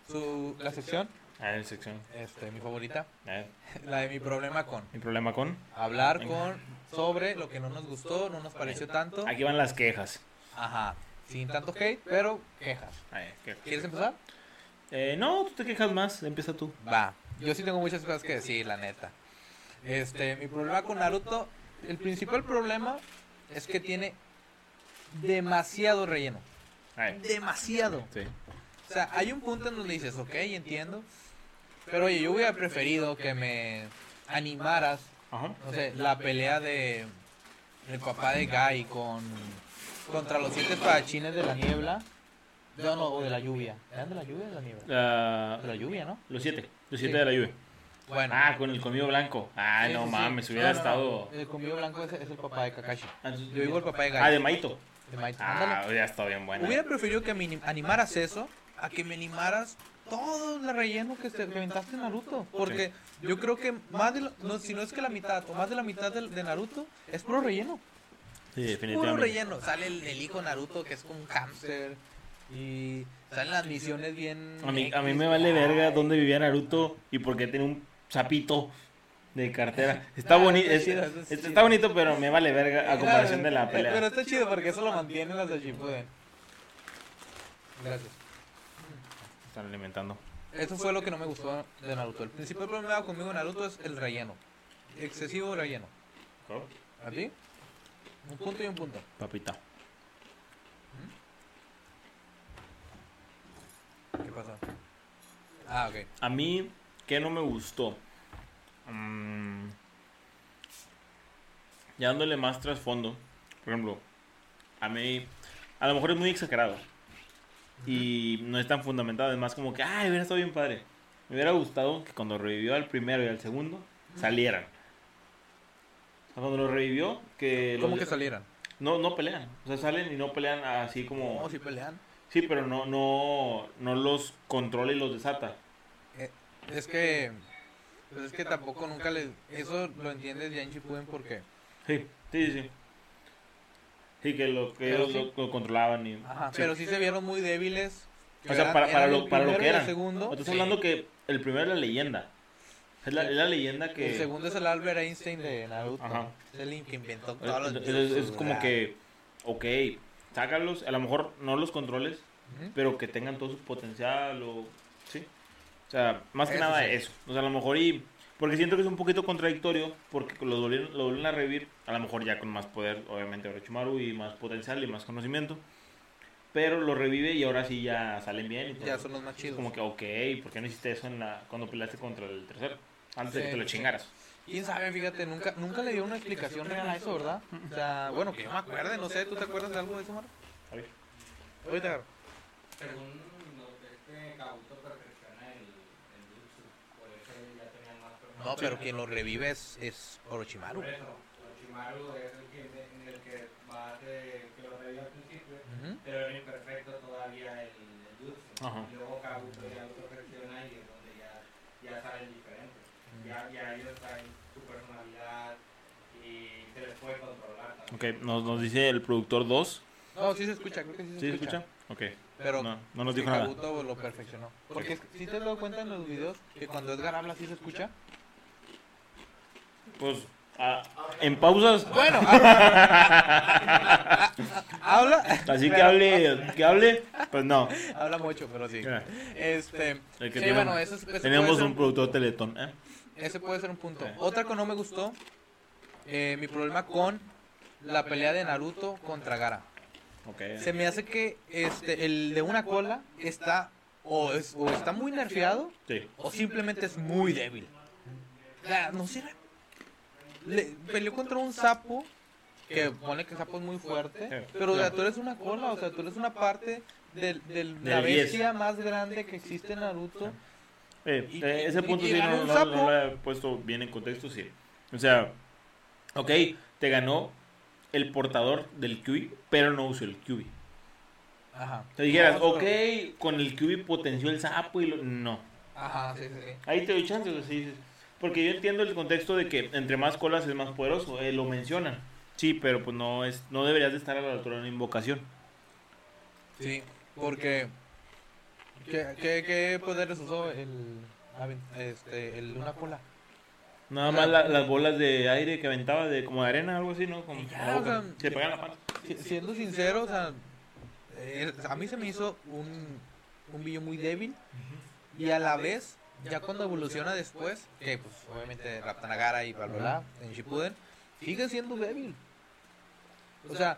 su, la sección, A ver, sección. este, mi favorita, A ver, la de mi problema con. mi problema con. Hablar con sobre lo que no nos gustó, no nos pareció tanto. Aquí van las quejas. Ajá, sin tanto hate, pero quejas. A ver, quejas. ¿Quieres empezar? Eh, no, tú te quejas más. Empieza tú. Va, yo sí tengo muchas cosas que decir, la neta. Este, mi problema con Naruto, el principal problema es que tiene demasiado relleno. Demasiado. Sí. O sea, hay un punto en donde dices, ok, entiendo. Pero oye, yo hubiera preferido que me animaras, Ajá. no sé, la pelea de el papá de Guy con contra los siete espadachines de la niebla. No, no, o de la lluvia. ¿Eran de la lluvia o de la niebla? La- De la lluvia, ¿no? los siete. Los siete Sí. de la lluvia. Bueno. Ah, con el colmillo blanco. Ah, Sí, no sí, mames, hubiera No, estado. El conmigo blanco es, es el papá de Kakashi. Ah, Yo digo el papá de. Ah, de Maito. de Might. Ah, hubiera estado bien buena. Hubiera preferido que me anim- animaras eso a que me animaras todo el relleno que te que aventaste en Naruto. Porque yo creo que más de no, si no es que la mitad o más de la mitad de, de Naruto es puro relleno. Sí, Puro definitivamente. relleno. Sale el, el hijo Naruto que es como un hámster. Y salen las misiones bien. A mí, a mí me vale verga ay. dónde vivía Naruto y por qué tenía un sapito de cartera. Está Ah, bonito, chido, es está, chido. bonito, pero me vale verga a comparación de la Eh, Pero pelea. está chido porque eso lo mantienen las de Shippuden. Gracias. Están alimentando. Eso fue lo que no me gustó de Naruto. El principal problema conmigo en Naruto es el relleno. Excesivo relleno. ¿A ti? Un punto y un punto. Papita. ¿Qué pasa? Ah, ok. A mí, ¿qué no me gustó? Mm, ya dándole más trasfondo, por ejemplo, a mí, a lo mejor es muy exagerado y no es tan fundamentado, es más como que, ay, hubiera estado bien padre. Me hubiera gustado que cuando revivió al primero y al segundo, salieran. Cuando lo revivió, que... ¿Cómo los- que salieran? No, no pelean. O sea, salen y no pelean así como... No, si pelean. Sí, pero no, no, no los controla y los desata. Es que. Pues es que tampoco nunca le. Eso lo entiendes ya en Shippuden porque. Sí, sí, sí. Sí, que lo que ellos sí. lo, lo controlaban y... Ajá. sí. Pero sí se vieron muy débiles. O sea, para, para, lo, para lo que eran. segundo. Estás sí. hablando que el primero es la leyenda. Es la, es la leyenda que... El segundo es el Albert Einstein de Naruto. Ajá. Es el que inventó todos los es- es como que, ok, sácalos, a lo mejor no los controles, pero que tengan todo su potencial o... Sí. O sea, más que Eso nada sí. eso. O sea, a lo mejor y... Porque siento que es un poquito contradictorio, porque los volvieron, lo vuelven a revivir, a lo mejor ya con más poder, obviamente, Orochimaru, y más potencial y más conocimiento. Pero lo revive y ahora sí ya salen bien. Y. Ya son los más chidos. Como que, ok, ¿por qué no hiciste eso en la, cuando peleaste contra el tercero? Antes de Sí. que te lo chingaras. Quién sabe, fíjate, nunca, nunca le dio una explicación real a eso, ¿verdad? O sea, bueno, que yo me acuerde, no sé, ¿tú te acuerdas de algo de eso, Mar? A ver. Ahorita. Según lo que es que Kabuto perfecciona el, el jutsu, por eso ya tenían más personas. No, pero quien lo revive es, es Orochimaru. Por eso, Orochimaru es el que, en el que va de, que lo revivió al principio, Ujú. pero era imperfecto todavía el, el jutsu. Ajá. Y luego Kabuto ya lo perfecciona y es donde ya, ya salen diferentes. Ya, ya ellos traen su personalidad y se les puede controlar también. Ok, nos, nos dice el productor 2. No, sí se escucha, creo que sí se ¿Sí se escucha. escucha? Ok. Pero No, no nos dijo nada. Kabuto lo perfeccionó. Porque si te has dado cuenta en los videos que cuando Edgar habla sí se escucha. Pues, ah, en pausas. Bueno, habla. Así que hable, que hable, pues no. Habla mucho, pero sí. Este, sí, bueno, eso, es- Tenemos un productor teletón, ¿eh? Ese puede ser un punto. Otra que no me gustó, eh, mi problema con la pelea de Naruto contra Gara. Ok. Se me hace que este, el de una cola está o, es, o está muy nerfeado Sí. o simplemente es muy débil. Sea, no sirve. Le, peleó contra un sapo que pone que el sapo es muy fuerte, Sí. pero tú eres una cola, o sea, tú eres una parte de la bestia más grande que existe en Naruto. Eh, Y- eh, ese y- punto y sí no, lo he puesto bien en contexto, sí. O sea, ok, te ganó el portador del QI, pero no usó el QI. Ajá. Te dijeras, No, ok, pero- con el Kyuubi potenció el sapo y lo... No. Ajá, sí, sí, sí. Ahí te doy chances, así dices. Porque yo entiendo el contexto de que entre más colas es más poderoso, eh, lo mencionan. Sí, pero pues no es no deberías de estar a la altura de una invocación. Sí, porque... ¿Qué, qué, qué poderes usó el... Este, el Luna Cola? Nada más la- las bolas de aire que aventaba de como de arena, algo así, ¿no? Como Y ya, con la boca. o sea, se pegan la. Si- Siendo sincero, o sea, eh, a mí se me hizo un, un billo muy débil y a la vez, ya cuando evoluciona después, que pues obviamente Raptanagara y Balbola en Shippuden, sigue siendo débil. O sea,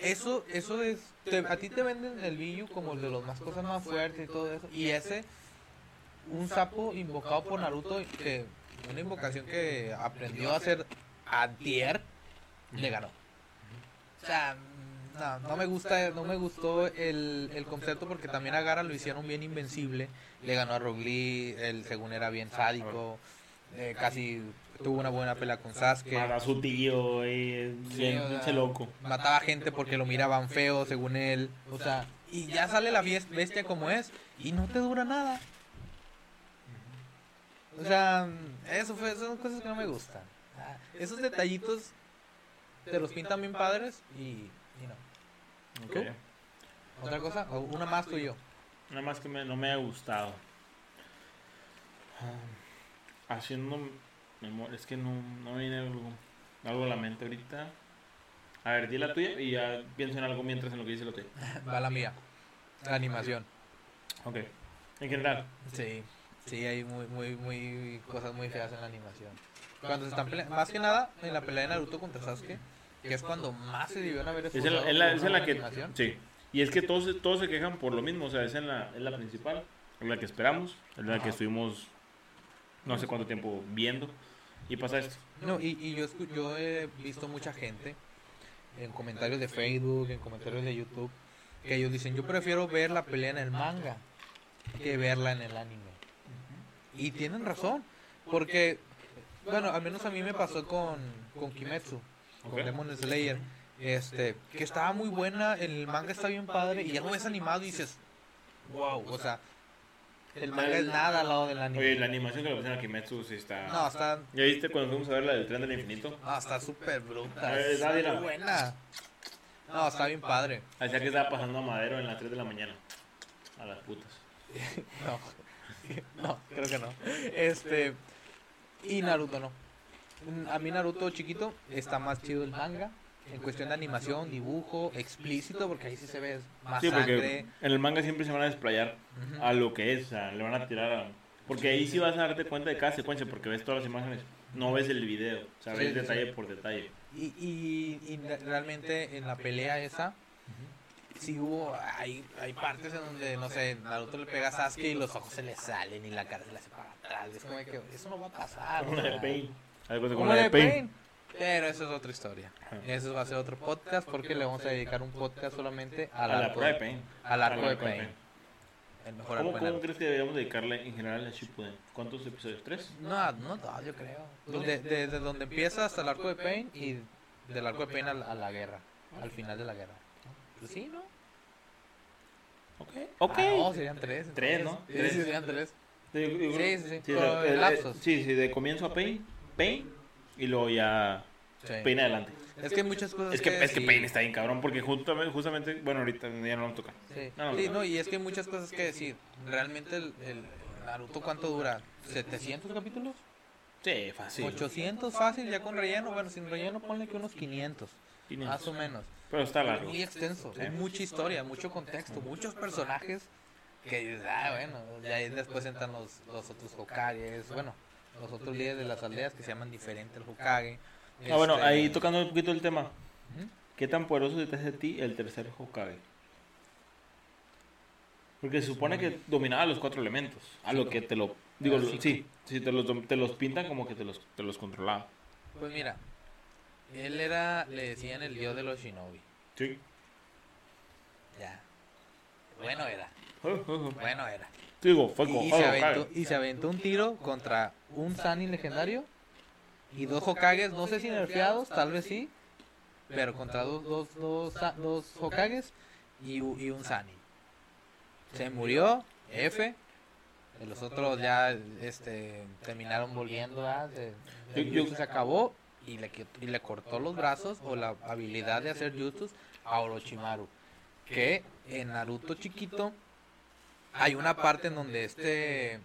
eso, eso es, te- a ti te venden el billo como el de los más cosas más fuertes y todo eso, y ese, un sapo invocado por Naruto, que una invocación que aprendió a hacer antier, le ganó. O sea, no, no me gusta, no me gustó el, el concepto porque también a Gara lo hicieron bien invencible. Le ganó a Lee, él según era bien sádico, eh, casi tuvo una buena pelea con Sasuke. Para a su tío, eh, bien, o sea, pinche loco. Mataba gente porque lo miraban feo, según él. O sea, y ya sale la bestia como es y no te dura nada. O sea, eso fue, son cosas que no me gustan. Ah, Esos detallitos te los pintan bien padres y, y no. Ok. ¿Tú? ¿Otra cosa? ¿O una más tú y yo? Nada más que me- no me ha gustado. Ah, Haciendo memoria, es que no, no me viene algo, algo a la mente ahorita. A ver, di la tuya y ya pienso en algo mientras en lo que dice la tuya. Va la mía. La animación. Ok. En general. Sí, sí, hay muy, muy, muy cosas muy feas en la animación. Cuando se están peleando, más que nada en la pelea de Naruto contra Sasuke, que es cuando más se debieron haber Es en la, es la- por es en la que... animación. Sí. Y es que todos, se- todos se quejan por lo mismo. O sea, es en la, es la principal. Es la que esperamos. Es la que estuvimos no sé cuánto tiempo viendo. Y pasa esto. No, y, y yo, escu- yo he visto mucha gente en comentarios de Facebook, en comentarios de YouTube, que ellos dicen, yo prefiero ver la pelea en el manga que verla en el anime. Y tienen razón, porque, bueno, al menos a mí me pasó con, con Kimetsu, con. Demon Slayer, este, que estaba muy buena, el manga está bien padre, y ya lo ves animado y dices, wow, o sea, el manga es nada al lado del anime. Oye, la animación que le pusieron a Kimetsu sí está... No, está ¿Ya viste cuando fuimos a ver la del tren del infinito? No, está súper bruta. Eh, está buena. No, está bien padre. Hacía que estaba pasando a Madero en las 3 de la mañana. A las putas. No, no, creo que no. Este. Y Naruto no. A mí Naruto chiquito está más chido el manga. En cuestión de animación, dibujo, explícito, porque ahí sí se ve más Sí, porque sangre. en el manga siempre se van a desplayar a lo que es, o sea, le van a tirar a... Porque ahí sí vas a darte cuenta de cada secuencia, porque ves todas las imágenes, no ves el video, o sea, ves sí, detalle sí. por detalle. Y, y, y re- realmente en la pelea esa, sí hubo, hay, hay partes en donde, no sé, Naruto le pega a Sasuke y los ojos se le salen y la cara se le hace para atrás. Es como que eso no va a pasar. Como la de. Pain. Algo así Como como la de Pain. Pain. Pero eso es otra historia. Eso va a ser otro podcast porque le vamos a dedicar un podcast solamente al la arco, de Pain. al arco de Pain. El mejor ¿Cómo, arco crees que deberíamos dedicarle en general a Shippuden? ¿Cuántos episodios? ¿Tres? No, no, no, yo creo. Desde, desde donde empieza hasta el arco de Pain y del arco de Pain a, la- a la guerra. Al final de la guerra. Pues sí, ¿no? Ok. Ah, no, serían tres. Tres. ¿no? Sí, Tres. serían tres. Sí, sí, sí, de comienzo a Pain, Pain y luego ya Sí. Pain adelante. Es que hay muchas cosas Es que, es que sí. Pain está bien cabrón, porque justamente, justamente bueno, ahorita ya no vamos a tocar. Sí, No, Sí, no. no, y es que hay muchas cosas que decir. Realmente el, el Naruto, ¿cuánto dura? ¿700 capítulos? Sí, fácil. 800 fácil, ya con relleno. Bueno, sin relleno ponle que unos 500, 500. más o menos. Pero está largo. Muy extenso, Sí. hay mucha historia, mucho contexto, muchos personajes que dices, ah, bueno, ya ahí después entran los, los otros Hokages, bueno, los otros líderes de las aldeas que se llaman diferente al Hokage. Ah, bueno, Este, ahí tocando un poquito el tema. ¿Qué tan poderoso te hace a ti el tercer Hokage? Porque se supone que dominaba los cuatro elementos. A lo que te lo. Digo, Ah, sí. sí, te los, te los pintan como que te los, te los controlaba. Pues mira, él era, le decían el dios de los shinobi. Sí. Ya. Bueno era, bueno era. Digo, fue Y, oh, se aventó, y se aventó un tiro contra un Sani legendario y dos Hokages, no sé si nerfeados, tal vez sí, pero contra dos, dos, dos, dos Hokages y, y un Sani. Se murió, F. y Los otros ya este, terminaron volviendo. Se, el Yo- yo- jutsu se acabó y le, y le cortó los brazos o la habilidad de hacer jutsus a Orochimaru. Que en Naruto chiquito hay una parte en donde este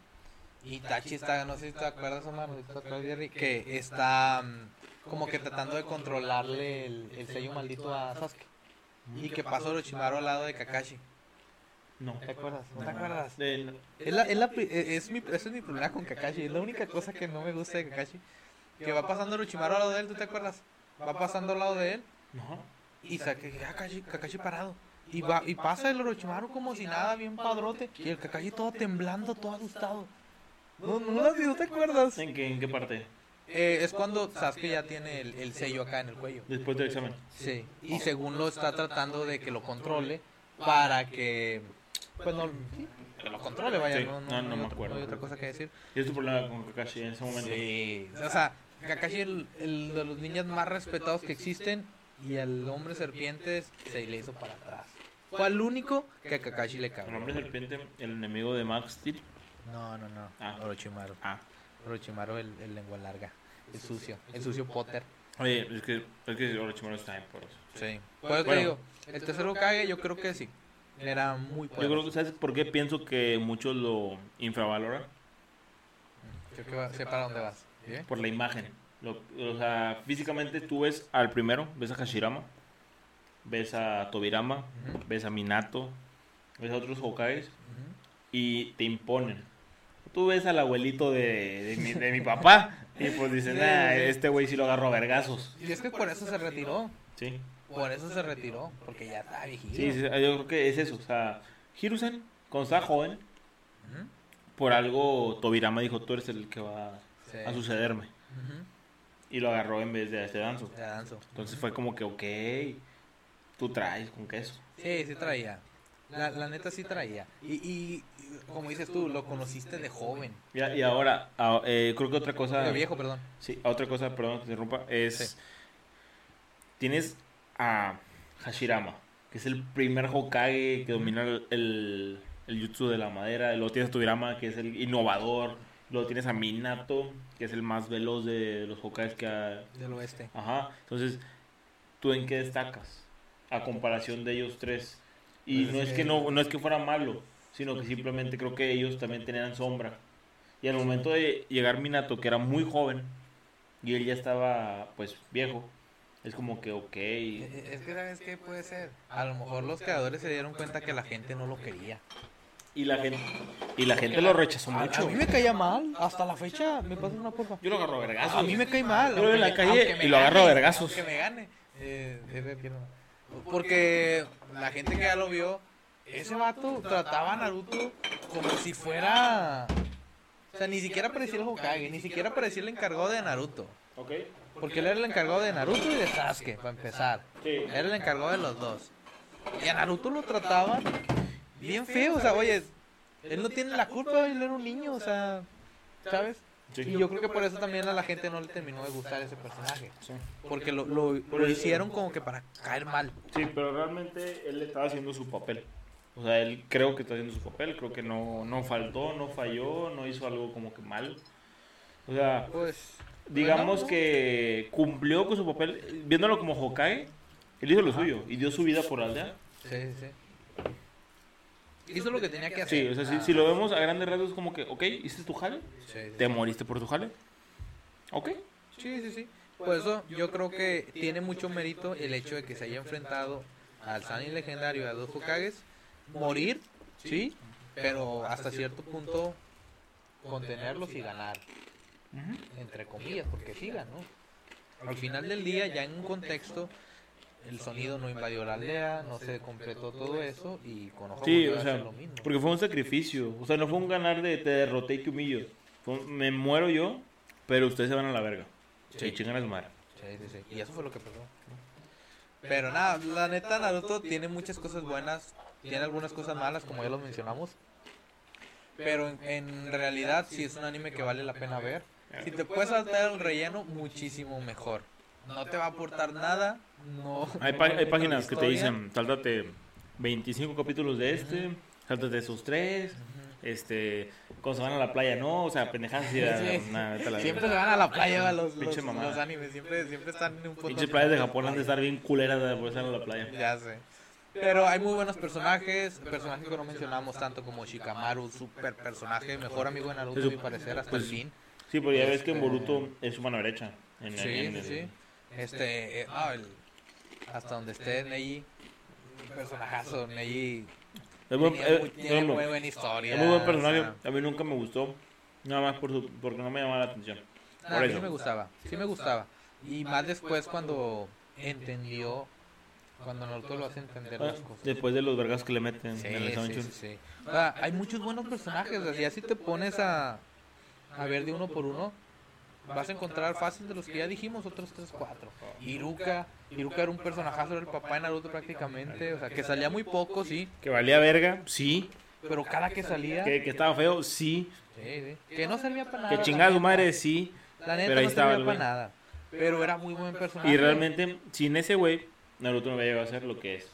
Itachi está, no sé si te acuerdas, Omar, ¿te acuerdas, Jerry? que está mm, como que tratando de controlarle el, el sello maldito a Sasuke. Y que pasa Orochimaru al lado de Kakashi. No. ¿Te acuerdas? ¿No te acuerdas? Es, la, es, la e, es mi, es mi problema con Kakashi. Es la única cosa que no me gusta de Kakashi. Que va pasando Orochimaru al lado de él, ¿tú te acuerdas? Va pasando al lado de él No. y saque Kakashi, Kakashi parado. Y va y pasa el Orochimaru como si nada, bien padrote. Y el Kakashi todo temblando, todo asustado. No, no, no, ¿no te acuerdas? ¿En qué, ¿En qué parte? Eh, es cuando Sasuke ya tiene el, el sello acá en el cuello. Después del examen. Sí. Y según lo está tratando de que lo controle para que... Pues no, sí, que lo controle, vaya. Sí. No, no, No, no me acuerdo. no hay otra cosa que decir. Y es tu problema con Kakashi en ese momento. Sí, o sea, Kakashi el, el de los ninjas más respetados que existen y el hombre serpientes se le hizo para atrás. Fue el único que a Kakashi le El cabró. hombre serpiente, el enemigo de Max Steel. No, no, no. Ah. Orochimaru. Ah. Orochimaru el, el lengua larga. El sucio. El sucio Potter. Oye, es que, es que Orochimaru está bien por eso. Sí. Te Bueno. digo, el tercero Kage yo creo que sí. Era muy Yo creo poderoso. que, ¿sabes por qué pienso que muchos lo infravaloran? Creo que va- sé para dónde vas. Por la imagen. Lo- o sea, físicamente tú ves al primero, ves a Hashirama, ves a Tobirama, Ujú. ves a Minato, ves a otros Hokages y te imponen. Tú ves al abuelito de, de mi, de mi papá y pues dicen, ah, este güey sí lo agarro a vergazos. Y es que por eso se retiró. Sí. Por eso se retiró. Porque ya está viejito. Sí, sí, yo creo que es eso. O sea, Hiruzen, cuando estaba joven, por algo Tobirama dijo, tú eres el que va Sí. a sucederme. Y lo agarró en vez de este danzo. Danzo. Entonces fue como que, ok, tú traes con queso. Sí, sí traía. La, la neta sí traía. Y como dices tú, lo conociste de joven. Y, y ahora, ah, eh, creo que otra cosa... De viejo, perdón. Sí, otra cosa, perdón que te interrumpa, es... Sí. Tienes a Hashirama, que es el primer Hokage que domina el, el, el jutsu de la madera. Luego tienes a Tobirama, que es el innovador. Luego tienes a Minato, que es el más veloz de los Hokages que ha... Del oeste. Ajá, entonces, ¿tú en qué destacas? A comparación de ellos tres. Y Pues no es es que- que no, no es que fuera malo, sino que simplemente creo que ellos también tenían sombra. Y al momento de llegar Minato, que era muy joven, y él ya estaba, pues, viejo, es como que, ok. Es que, ¿sabes qué puede ser? A lo mejor los creadores se dieron cuenta que la gente no lo quería. Y la gente, y la gente lo rechazó A, a mucho. mí me caía mal. Hasta la fecha. ¿Me pasas una porfa? Yo lo agarro a vergazos. A mí me cae mal. Yo en la calle y lo agarro a vergazos. aunque me gane. Eh, que. Porque la gente que ya lo vio, ese vato trataba a Naruto como si fuera. O sea, ni siquiera parecía el Hokage, ni siquiera parecía el encargado de Naruto. Ok. Porque él era el encargado de Naruto y de Sasuke, para empezar. Sí. Era el encargado de los dos. Y a Naruto lo trataban bien feo, o sea, oye, él no tiene la culpa, él era un niño, o sea, ¿sabes? Sí. Y yo creo que por eso también a la gente no le terminó de gustar ese personaje. Sí. Porque lo, lo, lo hicieron como que para caer mal. Sí, pero realmente él estaba haciendo su papel. O sea, él creo que está haciendo su papel, creo que no, no faltó, no falló, no hizo algo como que mal. O sea, Pues, digamos bueno, que cumplió con su papel, viéndolo como Hokage, él hizo lo suyo y dio su vida por la aldea. Sí, sí, sí. Hizo lo que tenía que Sí, hacer. o sea, si, si lo vemos a grandes rasgos es como que, ok, hiciste tu jale, Sí, sí. te moriste por tu jale. Ok. Sí, sí, sí. Por eso yo creo que tiene mucho mérito el hecho de que se haya enfrentado al Sanin legendario y a dos Hokages. Morir, sí, pero hasta cierto punto contenerlos y ganar. Entre comillas, porque sí ganó. Al final del día, ya en un contexto, el sonido no invadió la aldea, no se completó todo eso y con ojo Sí, o sea, lo mismo. porque fue un sacrificio. O sea, no fue un ganar de te derroté y te humillo. Fue un, me muero yo, pero ustedes se van a la verga. Sí. Y chingan a su madre. Sí. Y eso fue lo que pasó. Pero nada, la neta Naruto tiene muchas cosas buenas, tiene algunas cosas malas, como ya lo mencionamos. Pero en, en realidad sí es un anime que vale la pena ver. Si te puedes saltar el relleno, muchísimo mejor. No te va a aportar nada, no. Hay, pa- hay páginas que te dicen, sáltate 25 capítulos de este, saltas de esos tres, este, cuando se van a la playa, no, o sea, pendejadas Sí. la Siempre se van a la playa los, Pinche los, animes, siempre, siempre están en un punto. Pinches playas de Japón han de estar bien culeras de por estar a la playa. Ya sé. Pero hay muy buenos personajes, personajes que no mencionamos tanto como Shikamaru, super personaje, mejor amigo de Naruto a mi parecer hasta pues, el fin. Sí, pero ya ves que en Este- Boruto es su mano derecha. En, Sí, en el- sí. Este, eh, ah, el- hasta donde esté Neji, un personajazo, Neji Es, tiene, eh, muy, tiene ejemplo, muy buena historia. es muy buen o personaje. sea, A mí nunca me gustó. Nada más por su, porque no me llamaba la atención. Por a mí eso. sí me gustaba, sí me gustaba. Y más después cuando entendió, cuando Naruto lo hace entender Ah, las cosas. Después de los vergas que le meten Sí, en el sí, sí, sí. O sea, hay muchos buenos personajes, o sea, ya si te pones a, a ver de uno por uno, vas a encontrar fácil de los que ya dijimos, otros 3, 4. Iruka, Iruka era un personajazo, era el papá de Naruto prácticamente, o sea, que salía muy poco, sí, Que valía verga, sí. pero cada que salía, Que, que estaba feo, sí. sí, sí, que no servía para nada. Que chingada su madre, sí. La neta pero ahí no estaba servía para nada, pero era muy buen personaje. Y realmente, sin ese güey, Naruto no había llegado a ser lo que es.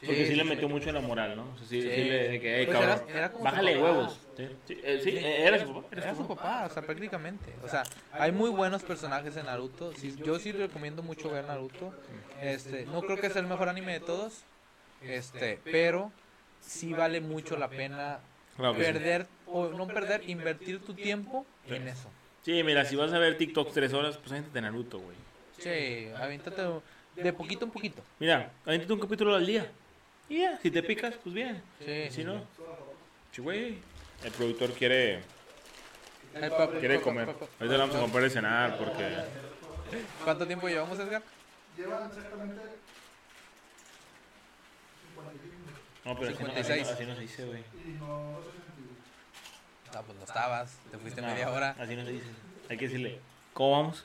Porque sí, sí, le sí. metió mucho en la moral, ¿no? O sea, sí, Sí. sí le de que, "Ey, Pues cabrón, era- era como su bájale huevos. Sí, sí, eh, sí, eh, era su papá. Era su papá. o sea, prácticamente. O sea, hay muy buenos personajes en Naruto. Sí, yo sí recomiendo mucho ver Naruto. Este, no creo que sea el mejor anime de todos, este, pero sí vale mucho la pena Claro que sí. perder o no perder, invertir tu tiempo en eso. Sí, mira, si vas a ver TikTok tres horas, pues aviéntate Naruto, güey. Sí, aviéntate de poquito en poquito. Mira, aviéntate un capítulo al día. Y ya, si te picas, pues bien. Sí, Y si no, sí. güey. El productor quiere, pa- quiere comer. Ahorita le vamos a comprar de cenar porque... ¿Cuánto tiempo llevamos, Edgar? Llevan exactamente 55 No, pero así no, así 56. no, así no se dice, güey. y no. Ah, pues no estabas, te fuiste No, media hora. Así no se dice. Hay que decirle, ¿cómo vamos?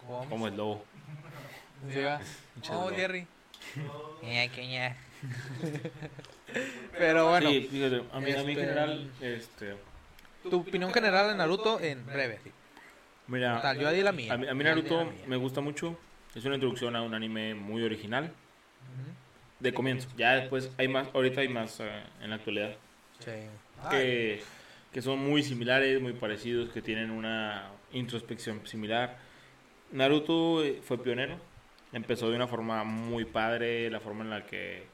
¿Cómo vamos? Como el lobo. Sí, va. Pinche Oh. Jerry. Pero bueno, sí, fíjate, a mí, a mí en este- general, este... tu opinión general de Naruto en breve. sí. Mira, Tal, yo ya di la mía. a mí, a mí Naruto mía. me gusta mucho. Es una introducción a un anime muy original. De comienzo. Ya después hay más, ahorita hay más eh, en la actualidad. Sí. Que, que son muy similares, muy parecidos, que tienen una introspección similar. Naruto eh, fue pionero. Empezó de una forma muy padre, la forma en la que,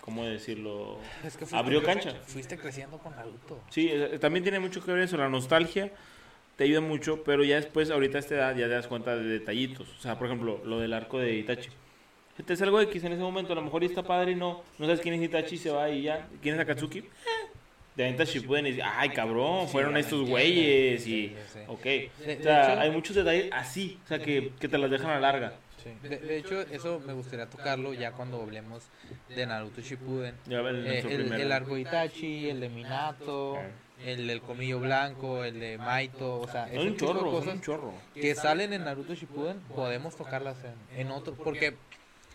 ¿cómo decirlo? Es que Abrió cre- cancha. Fuiste creciendo con Naruto. Sí, eh, también tiene mucho que ver eso, la nostalgia te ayuda mucho, pero ya después, ahorita a esta edad, ya te das cuenta de detallitos. O sea, por ejemplo, lo del arco de Itachi. Si te es algo X en ese momento, a lo mejor ya está padre y no, no sabes quién es Itachi, se va y ya. ¿Quién es Akatsuki? Eh, De aventas Shippuden y dices, ay cabrón, Sí, fueron estos güeyes y... Ok. O sea, hay muchos detalles así, o sea, que, que te las dejan a la larga. De, de hecho, eso me gustaría tocarlo ya cuando hablemos de Naruto Shippuden. Ya el, Eh, el, el arco de Itachi, el de Minato, el del colmillo blanco, el de Maito, o sea, ese un tipo de chorro, cosas un chorro. que salen en Naruto Shippuden, podemos tocarlas en, en otro, porque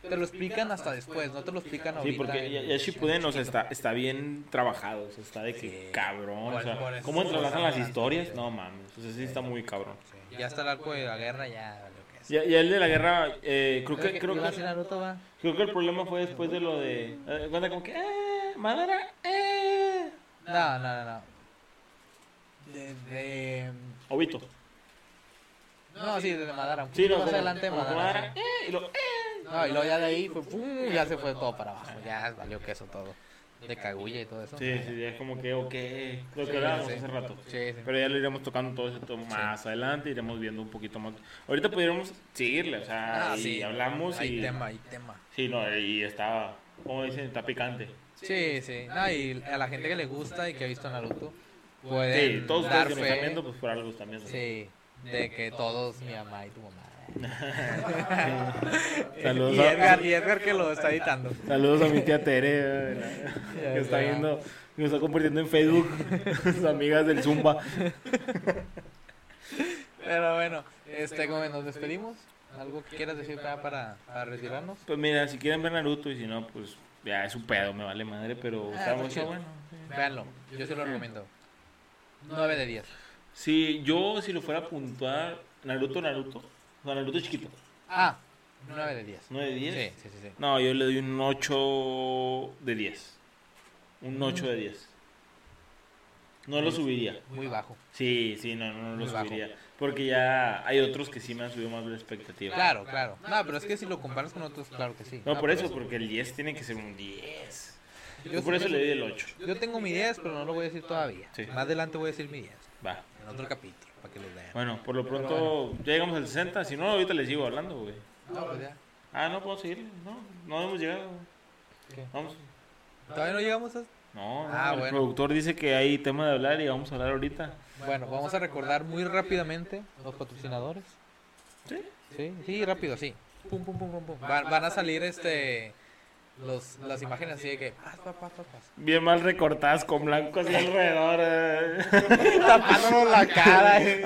te lo explican hasta después, no te lo explican ahorita. Sí, porque ya, ya Shippuden, o sea, está, está bien trabajado, o sea, está de que Sí. cabrón, o sea, ¿cómo entrelazan las historias? sí. No mames, o sea, sí está muy cabrón. Sí, Ya está el arco de la guerra, ya Ya, ya el de la guerra, eh, creo que, creo que, Naruto va. creo que el problema fue después de lo de, eh, cuenta como que, eh, madera, eh, No, no, no, no. De, de... Obito. No, sí, desde Madara. Sí, no, más adelante como Madara. Madara, eh, y lo, eh. No, y luego ya de ahí fue, ¡pum! ya se fue todo para abajo. Ya valió queso todo. De Kaguya y todo eso. Sí, sí, es como que, ok, lo que hablábamos sí. hace rato. Sí, sí. Pero ya lo iremos tocando todo eso más adelante, iremos viendo un poquito más. Ahorita pudiéramos seguirle, o sea, Ah, y sí. hablamos Hay y... tema, hay tema. Sí, no, y está, como dicen, está picante. Sí, sí. No, y a la gente que le gusta y que ha visto Naruto, pueden Sí, todos dar que nos están viendo, pues por algo viendo. Sí, de que todos, mi mamá y tu mamá. Saludos, y, a, Edgar, y Edgar que lo está editando. saludos a mi tía Tere, que está Ya. viendo, que nos está compartiendo en Facebook, sus amigas del Zumba. Pero bueno, este, como nos despedimos. ¿Algo que quieras decir para, para, para retirarnos? Pues mira, si quieren ver Naruto y si no, pues ya es un pedo, me vale madre, pero Ah, está muy chido. bueno. Véanlo, yo se lo recomiendo. 9 de 10. Sí, yo si lo fuera a puntuar, Naruto, Naruto, Naruto chiquito. Ah, 9 de 10. 9 de 10. Sí, sí, sí. sí. No, yo le doy un 8 de 10. Un 8 de 10. No lo subiría. Muy bajo. Sí, sí, no, no, no lo bajo. subiría. Porque ya hay otros que sí me han subido más la expectativa. Claro, claro. No, pero es que si lo comparas con otros, claro que sí. No, por eso, porque el 10 tiene que ser un 10. Yo por eso le doy el 8. Yo tengo mi 10, pero no lo voy a decir todavía. Más adelante voy a decir mi 10. Va. En otro capítulo, para que lo vean. Bueno, por lo pronto ya llegamos al 60. Si no, ahorita les sigo hablando, güey. No, pues ya. Ah, no puedo seguir. No, no hemos llegado. ¿Qué? Vamos. ¿Todavía no llegamos a...? No, no, Ah, el bueno. productor dice que hay tema de hablar y vamos a hablar ahorita. Bueno, vamos a recordar muy rápidamente los patrocinadores. ¿Sí? Sí, sí, rápido, sí. Pum, pum, pum, pum, pum. Van, van a salir este... Los, las imágenes así de que... Pas, pas, pas. Bien mal recortadas con blanco así alrededor. eh. Tapándonos la cara. eh.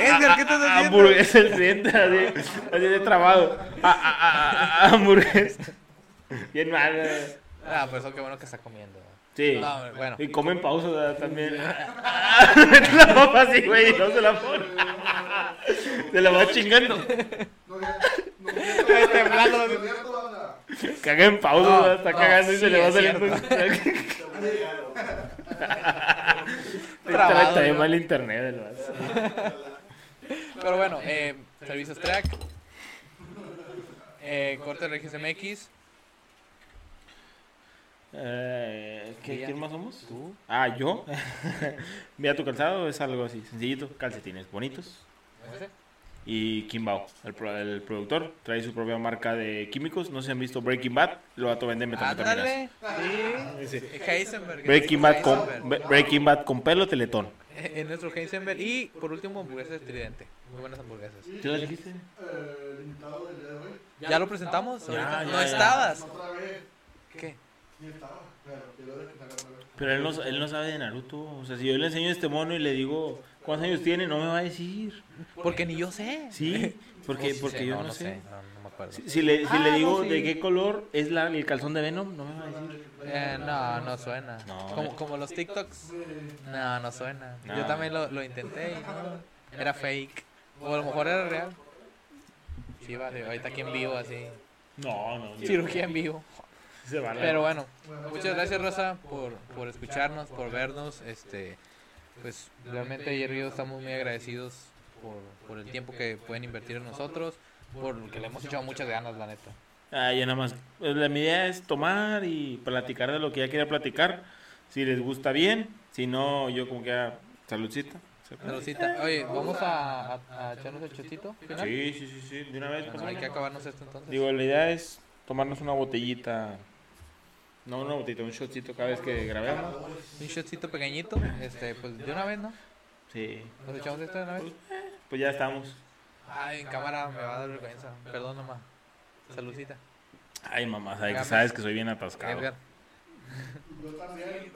Edgar, ¿qué estás haciendo? Hamburguesa el cliente, así, así de trabado. Ah, ah, ah, ah, ah, hamburguesa. Bien mal. eh. Ah, pues eso qué bueno que está comiendo. Sí. No, hombre, bueno. Y come en pausa también. Mete la papa así, güey, no se la pone. Se la va chingando. No, no, abierto, banda. Caga en pausa, No, está no, cagando y se le va saliendo. Está bien mal internet, el vato. Pero bueno, eh, servicios track. Eh, corte Regis MX. Eh, ¿qué-. ¿Quién más somos? Tú. Ah, yo. Mira tu calzado, es algo así, sencillito. Calcetines bonitos. ¿Ese? Y Kimbao, el, pro- el productor, trae su propia marca de químicos. No se han visto Breaking Bad, lo vato vende metanfetaminas. Ándale. Sí. Heisenberg. Breaking Bad, con, Heisenberg. Breaking Bad con pelo teletón. En nuestro Heisenberg. Y por último, hamburguesas de tridente. Muy buenas hamburguesas. ¿Qué las dijiste? Eh. ¿Ya lo presentamos? Ya, Ahorita. ya, no ya. estabas. ¿Qué? Sí. Pero él no, él no sabe de Naruto. O sea, si yo le enseño este mono y le digo cuántos años tiene, no me va a decir. Porque ni yo sé. Sí, porque, No, porque yo no, no, no sé. No, no me acuerdo. Si, si le, si Ah, le no, digo sí. de qué color es la, el calzón de Venom, no me va a decir. Eh, no, no suena. No. Como, como los TikToks. No, no suena. No. Yo también lo, lo intenté y no. Era fake. O a lo mejor era real. Sí, vale. Ahorita aquí en vivo, así. No, no. Cirugía en vivo. Pero bueno, muchas gracias Rosa por, por escucharnos, por vernos. Este, pues realmente Jerry y yo estamos muy agradecidos por, por el tiempo que pueden invertir en nosotros, porque le hemos echado muchas ganas, la neta. Ah, ya nada más. Pues, La mi idea es tomar y platicar de lo que ya quiera platicar. Si les gusta bien, si no, yo como que ah, saludcita. Saludcita. Oye, ¿vamos a, a- a echarnos el chocito final? Sí, sí, sí, sí. De una vez. Bueno, pásame. hay que acabarnos esto entonces. Digo, la idea es tomarnos una botellita. No una botellita, un shotcito cada vez que grabemos. Un shotcito pequeñito, este, pues de una vez, ¿no? Sí. ¿Nos echamos esto de una vez? Pues ya estamos. Ay, en cámara me va a dar vergüenza. Perdón, mamá. Saludcita. Ay, mamá, sabes que, Gamas. sabes que soy bien atascado. Edgar. Yo también.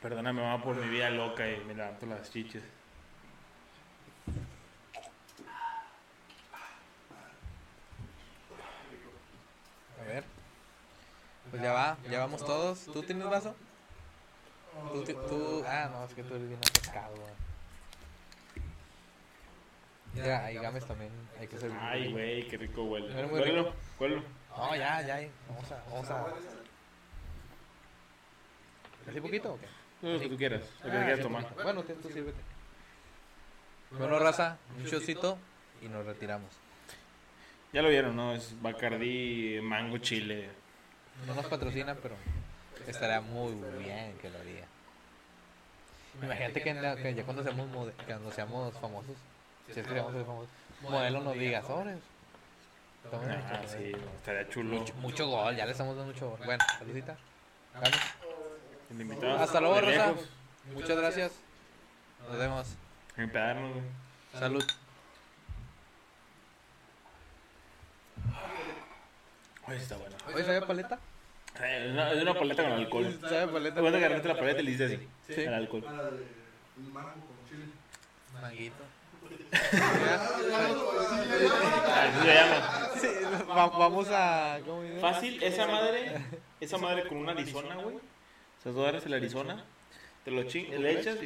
Perdóname, mamá, por mi vida loca y me levanto las chiches. A ver. Pues ya va, ya vamos todos. ¿Tú tienes vaso? Tú, ah, no, es que tú eres bien atascado, güey. Ya, ahí Games también hay que servir. Ay, güey, qué rico huele. Huélelo, rico. huélelo. No, ya, ya, vamos a, vamos a. ¿Así poquito o qué? Lo que tú quieras, lo que Ah, quieras tomar. Bueno, tú tú sírvete. Bueno, raza, un shotcito y nos retiramos. Ya lo vieron, ¿no? Es Bacardi, mango, chile. No nos patrocinan, pero estaría muy bien que lo haría. Imagínate que, en la- que ya cuando seamos, cuando seamos famosos, si es que seamos famosos, modelo nos diga sobres. Ah, sí, estaría chulo. mucho, mucho gol, ya le estamos dando mucho gol. Bueno, saludita. Vamos. Hasta luego, Rosa. Muchas gracias. Nos vemos. Salud. Ay, está bueno. Oye, ¿sabe paleta? Eh, Es una, es una paleta con alcohol. ¿Sabe paleta? Cuenta que agarraste la paleta y le hiciste así. Sí. El alcohol. Para de mango con chile. Manguito. Así se llama. Sí, va- vamos a. ¿cómo dice? Fácil, esa madre, esa madre con una Arizona, güey. Esas dos horas el Arizona, te lo ching, le echas y